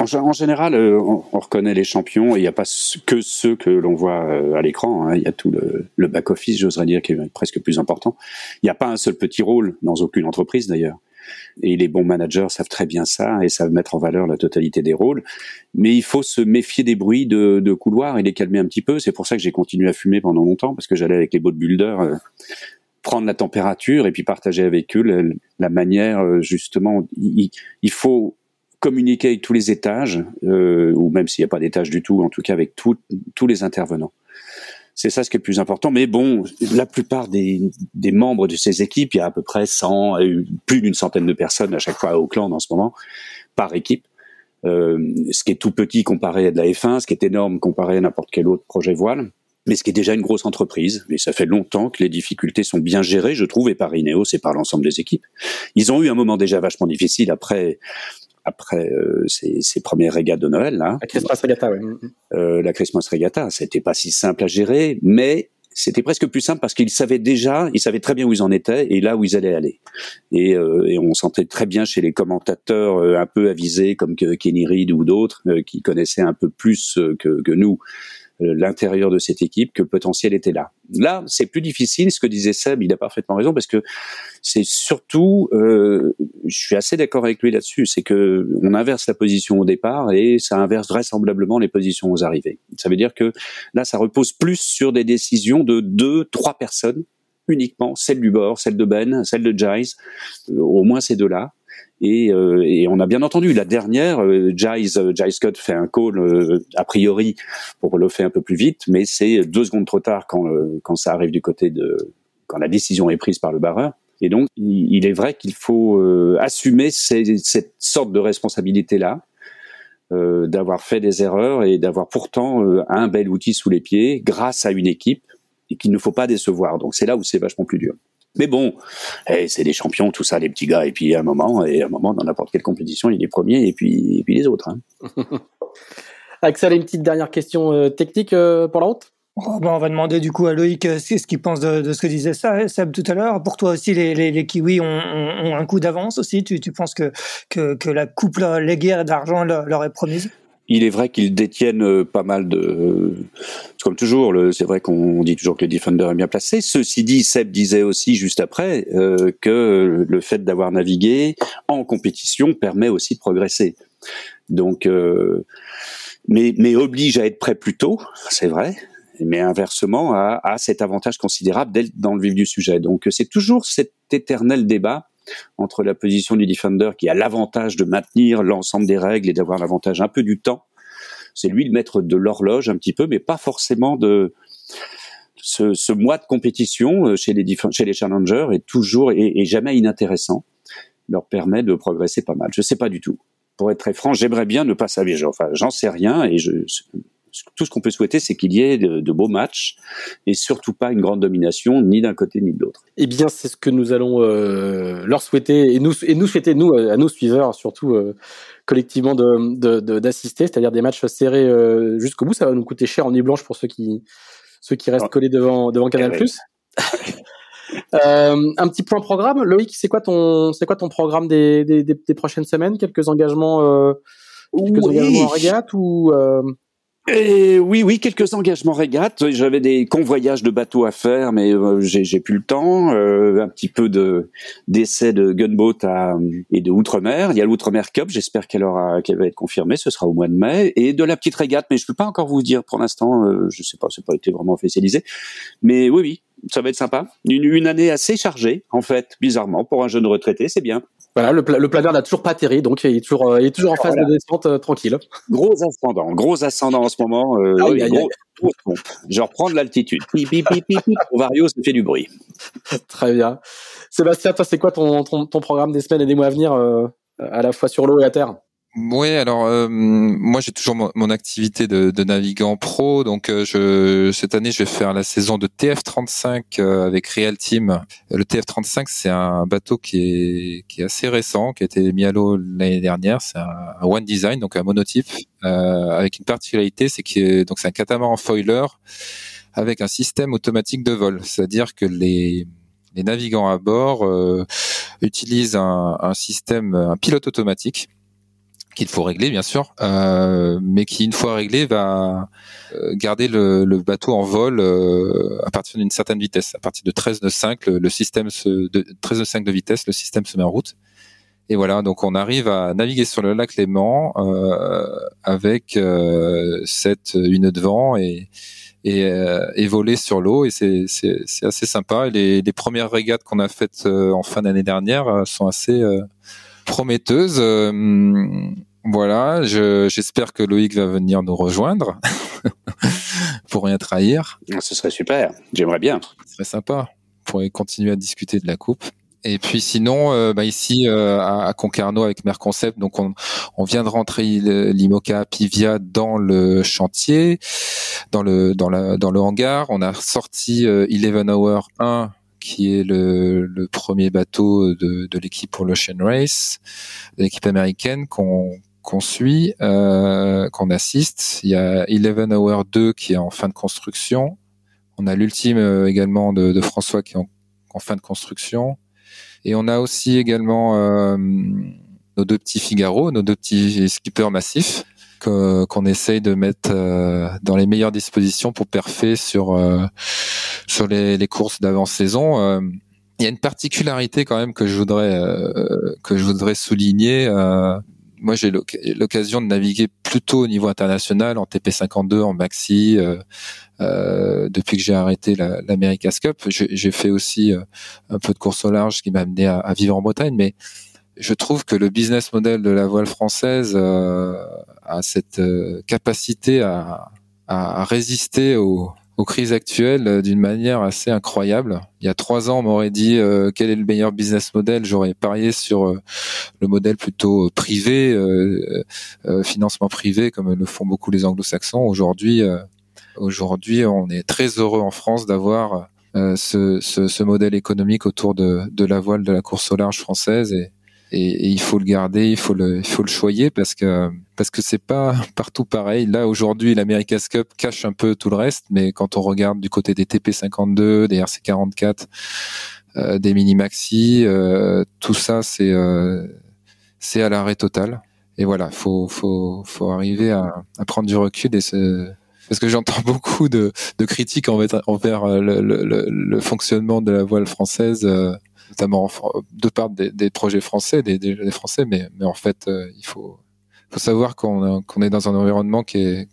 en, général, euh, on, reconnaît les champions et il n'y a pas que ceux que l'on voit euh, à l'écran. Hein. Il y a tout le, back-office, j'oserais dire, qui est presque plus important. Il n'y a pas un seul petit rôle dans aucune entreprise d'ailleurs. Et les bons managers savent très bien ça et savent mettre en valeur la totalité des rôles. Mais il faut se méfier des bruits de, de couloir et les calmer un petit peu. C'est pour ça que j'ai continué à fumer pendant longtemps parce que j'allais avec les bodybuilders euh, prendre la température et puis partager avec eux la, manière justement. il faut communiquer avec tous les étages, euh, ou même s'il n'y a pas d'étage du tout, en tout cas avec tous les intervenants. C'est ça ce qui est le plus important. Mais bon, la plupart des, des membres de ces équipes, il y a à peu près 100, plus d'une centaine de personnes à chaque fois à Auckland en ce moment, par équipe. Euh, ce qui est tout petit comparé à de la F1, ce qui est énorme comparé à n'importe quel autre projet voile, mais ce qui est déjà une grosse entreprise. Et ça fait longtemps que les difficultés sont bien gérées, je trouve, et par Ineos et par l'ensemble des équipes. Ils ont eu un moment déjà vachement difficile après après euh, ces, ces, premières régates de Noël là. La Christmas Regatta, oui. Euh, la Christmas Regatta, c'était pas si simple à gérer, mais c'était presque plus simple parce qu'ils savaient déjà, ils savaient très bien où ils en étaient et là où ils allaient aller. Et, euh, et on sentait très bien chez les commentateurs euh, un peu avisés comme que Kenny Reed ou d'autres euh, qui connaissaient un peu plus que, que nous l'intérieur de cette équipe que potentiel était là. Là, c'est plus difficile. Ce que disait Seb, il a parfaitement raison parce que c'est surtout, euh, je suis assez d'accord avec lui là-dessus, c'est que on inverse la position au départ et ça inverse vraisemblablement les positions aux arrivées. Ça veut dire que là, ça repose plus sur des décisions de deux, trois personnes uniquement, celle du bord, celle de Ben, celle de Giles, euh, au moins ces deux-là, et, euh, et, on a bien entendu la dernière, euh, Giles, euh, Scott fait un call euh, a priori pour le faire un peu plus vite, mais c'est deux secondes trop tard quand, quand ça arrive du côté de quand la décision est prise par le barreur. Et donc, il, est vrai qu'il faut assumer cette sorte de responsabilité-là, d'avoir fait des erreurs et d'avoir pourtant un bel outil sous les pieds grâce à une équipe et qu'il ne faut pas décevoir. Donc c'est là où c'est vachement plus dur. Mais bon, eh, c'est des champions, tout ça, les petits gars. Et puis à un moment, et à un moment, dans n'importe quelle compétition, il y a les premiers et puis, et puis les autres. Hein. [laughs] Axel, une petite dernière question euh, technique euh, pour la route? Oh, on va demander du coup à Loïc euh, ce qu'il pense de, ce que disait ça, Seb tout à l'heure. Pour toi aussi, les, les, les Kiwis ont, ont, un coup d'avance aussi. Tu, tu penses que, que, que la coupe guerres d'argent leur est promise? Il est vrai qu'ils détiennent euh, pas mal de, comme toujours, c'est vrai qu'on dit toujours que le Defender est bien placé. Ceci dit, Seb disait aussi juste après euh, que le fait d'avoir navigué en compétition permet aussi de progresser. Donc, euh, mais, oblige à être prêt plus tôt, c'est vrai. Mais inversement, a cet avantage considérable d'être dans le vif du sujet. Donc, c'est toujours cet éternel débat entre la position du defender qui a l'avantage de maintenir l'ensemble des règles et d'avoir l'avantage un peu du temps. C'est lui le maître de l'horloge un petit peu, mais pas forcément de ce, mois de compétition euh, chez les, chez challengers est toujours et, jamais inintéressant. leur permet de progresser pas mal. Je sais pas du tout. Pour être très franc, j'aimerais bien ne pas savoir. Enfin, j'en sais rien et je, tout ce qu'on peut souhaiter, c'est qu'il y ait de, beaux matchs et surtout pas une grande domination ni d'un côté ni de l'autre. Eh bien, c'est ce que nous allons euh, leur souhaiter et nous et nous souhaiter nous à nos suiveurs surtout euh, collectivement de d'assister, c'est-à-dire des matchs serrés euh, jusqu'au bout. Ça va nous coûter cher en nuit blanche pour ceux qui ceux qui restent collés devant devant Canal+. [laughs] un petit point programme, Loïc, c'est quoi ton c'est quoi ton programme des, des, des, prochaines semaines? Quelques engagements, quelques engagements en régate ou et oui, oui, quelques engagements régates. J'avais des convoyages de bateaux à faire, mais euh, j'ai plus le temps. Euh, un petit peu de d'essais de gunboat à, et de outre-mer. Il y a l'outre-mer Cup. J'espère qu'elle aura, qu'elle va être confirmée. Ce sera au mois de mai. Et de la petite régate, mais je peux pas encore vous dire pour l'instant. Euh, je sais pas, c'est pas été vraiment officialisé. Mais oui, oui, ça va être sympa. Une, une année assez chargée, en fait, bizarrement pour un jeune retraité, c'est bien. Voilà, le, le planeur n'a toujours pas atterri, donc il est toujours, euh, il est toujours en phase de descente euh, tranquille. Gros ascendant, gros ascendant en ce moment. Euh, gros, Je reprends de l'altitude. Vario, ça fait du bruit. [laughs] Très bien. Sébastien, toi, c'est quoi ton, ton, ton, programme des semaines et des mois à venir, à la fois sur l'eau et à terre? Oui, alors euh, moi j'ai toujours mon, activité de, navigant pro, donc euh, je, cette année je vais faire la saison de TF35 euh, avec Real Team. Le TF35 c'est un bateau qui est, assez récent, qui a été mis à l'eau l'année dernière. C'est un, one design, donc un monotype, avec une particularité, c'est que donc c'est un catamaran foiler avec un système automatique de vol, c'est-à-dire que les navigants à bord utilisent un système, un pilote automatique qu'il faut régler bien sûr, euh, mais qui une fois réglé va euh, garder le, le, bateau en vol euh, à partir d'une certaine vitesse. À partir de 13 de 5, le, système se, de 13 de 5 de vitesse, le système se met en route. Et voilà, donc on arrive à naviguer sur le lac Léman euh, avec euh, cette une de vent et et, et voler sur l'eau et c'est c'est assez sympa. Les, les premières régates qu'on a faites en fin d'année dernière sont assez prometteuses. Voilà, j'espère que Loïc va venir nous rejoindre [laughs] pour rien trahir. Ah, ce serait super, j'aimerais bien. Ce serait sympa. On pourrait continuer à discuter de la coupe. Et puis sinon, euh, bah ici euh, à, Concarneau avec Merconcept, donc on, on vient de rentrer l'Imoca Pivia dans le chantier, dans le dans la dans le hangar. On a sorti euh, Eleven Hour 1 qui est le, le premier bateau de, de l'équipe pour l'Ocean Race, l'équipe américaine qu'on qu'on suit, euh, qu'on assiste. Il y a Eleven Hour 2 qui est en fin de construction. On a l'ultime euh, également de, de, François qui est en, fin de construction. Et on a aussi également euh, nos deux petits Figaro, nos deux petits skippers massifs qu'on essaye de mettre euh, dans les meilleures dispositions pour perfer sur euh, sur les, les courses d'avant-saison. Euh, il y a une particularité quand même que je voudrais que je voudrais souligner moi j'ai l'occasion de naviguer plutôt au niveau international en TP52, en maxi. Euh, euh, depuis que j'ai arrêté l'America's Cup, j'ai fait aussi euh, un peu de course au large, ce qui m'a amené à, à, vivre en Bretagne. Mais je trouve que le business model de la voile française euh, a cette euh, capacité à, à résister aux, aux crises actuelles euh, d'une manière assez incroyable. Il y a trois ans, on m'aurait dit euh, quel est le meilleur business model? J'aurais parié sur euh, le modèle plutôt privé, financement privé, comme le font beaucoup les Anglo-Saxons. Aujourd'hui, aujourd'hui, on est très heureux en France d'avoir ce, ce, ce, modèle économique autour de, de la voile de la course au large française et, et, et, il faut le garder, il faut le, il faut le choyer parce que parce que c'est pas [laughs] partout pareil. Là aujourd'hui, l'America's Cup cache un peu tout le reste, mais quand on regarde du côté des TP52, des RC44, euh, des mini maxi, euh, tout ça c'est euh, c'est à l'arrêt total. Et voilà, faut faut faut arriver à, prendre du recul et se parce que j'entends [laughs] beaucoup de, critiques envers, envers le, fonctionnement de la voile française. Euh, notamment de part des, projets français, des, des, Français, mais, en fait, euh, il faut, faut savoir qu'on est dans un environnement qui est,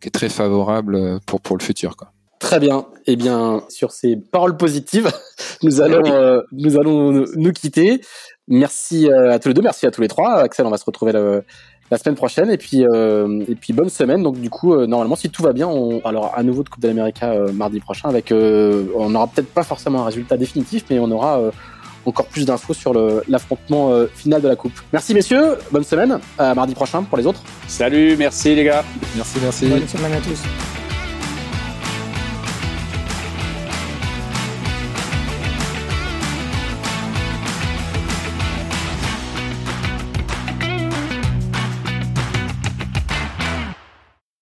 qui est très favorable pour, pour le futur. Quoi. Très bien. Eh bien, sur ces paroles positives, [laughs] nous allons, euh, nous allons nous quitter. Merci euh, à tous les deux, merci à tous les trois. Axel, on va se retrouver la semaine prochaine et puis et puis bonne semaine. Donc du coup, normalement, si tout va bien, on alors à nouveau de Coupe de l'Amérique mardi prochain avec, on n'aura peut-être pas forcément un résultat définitif, mais on aura encore plus d'infos sur l'affrontement euh, final de la Coupe. Merci messieurs, bonne semaine, à mardi prochain pour les autres. Salut, merci les gars. Merci, merci. Bonne semaine à tous.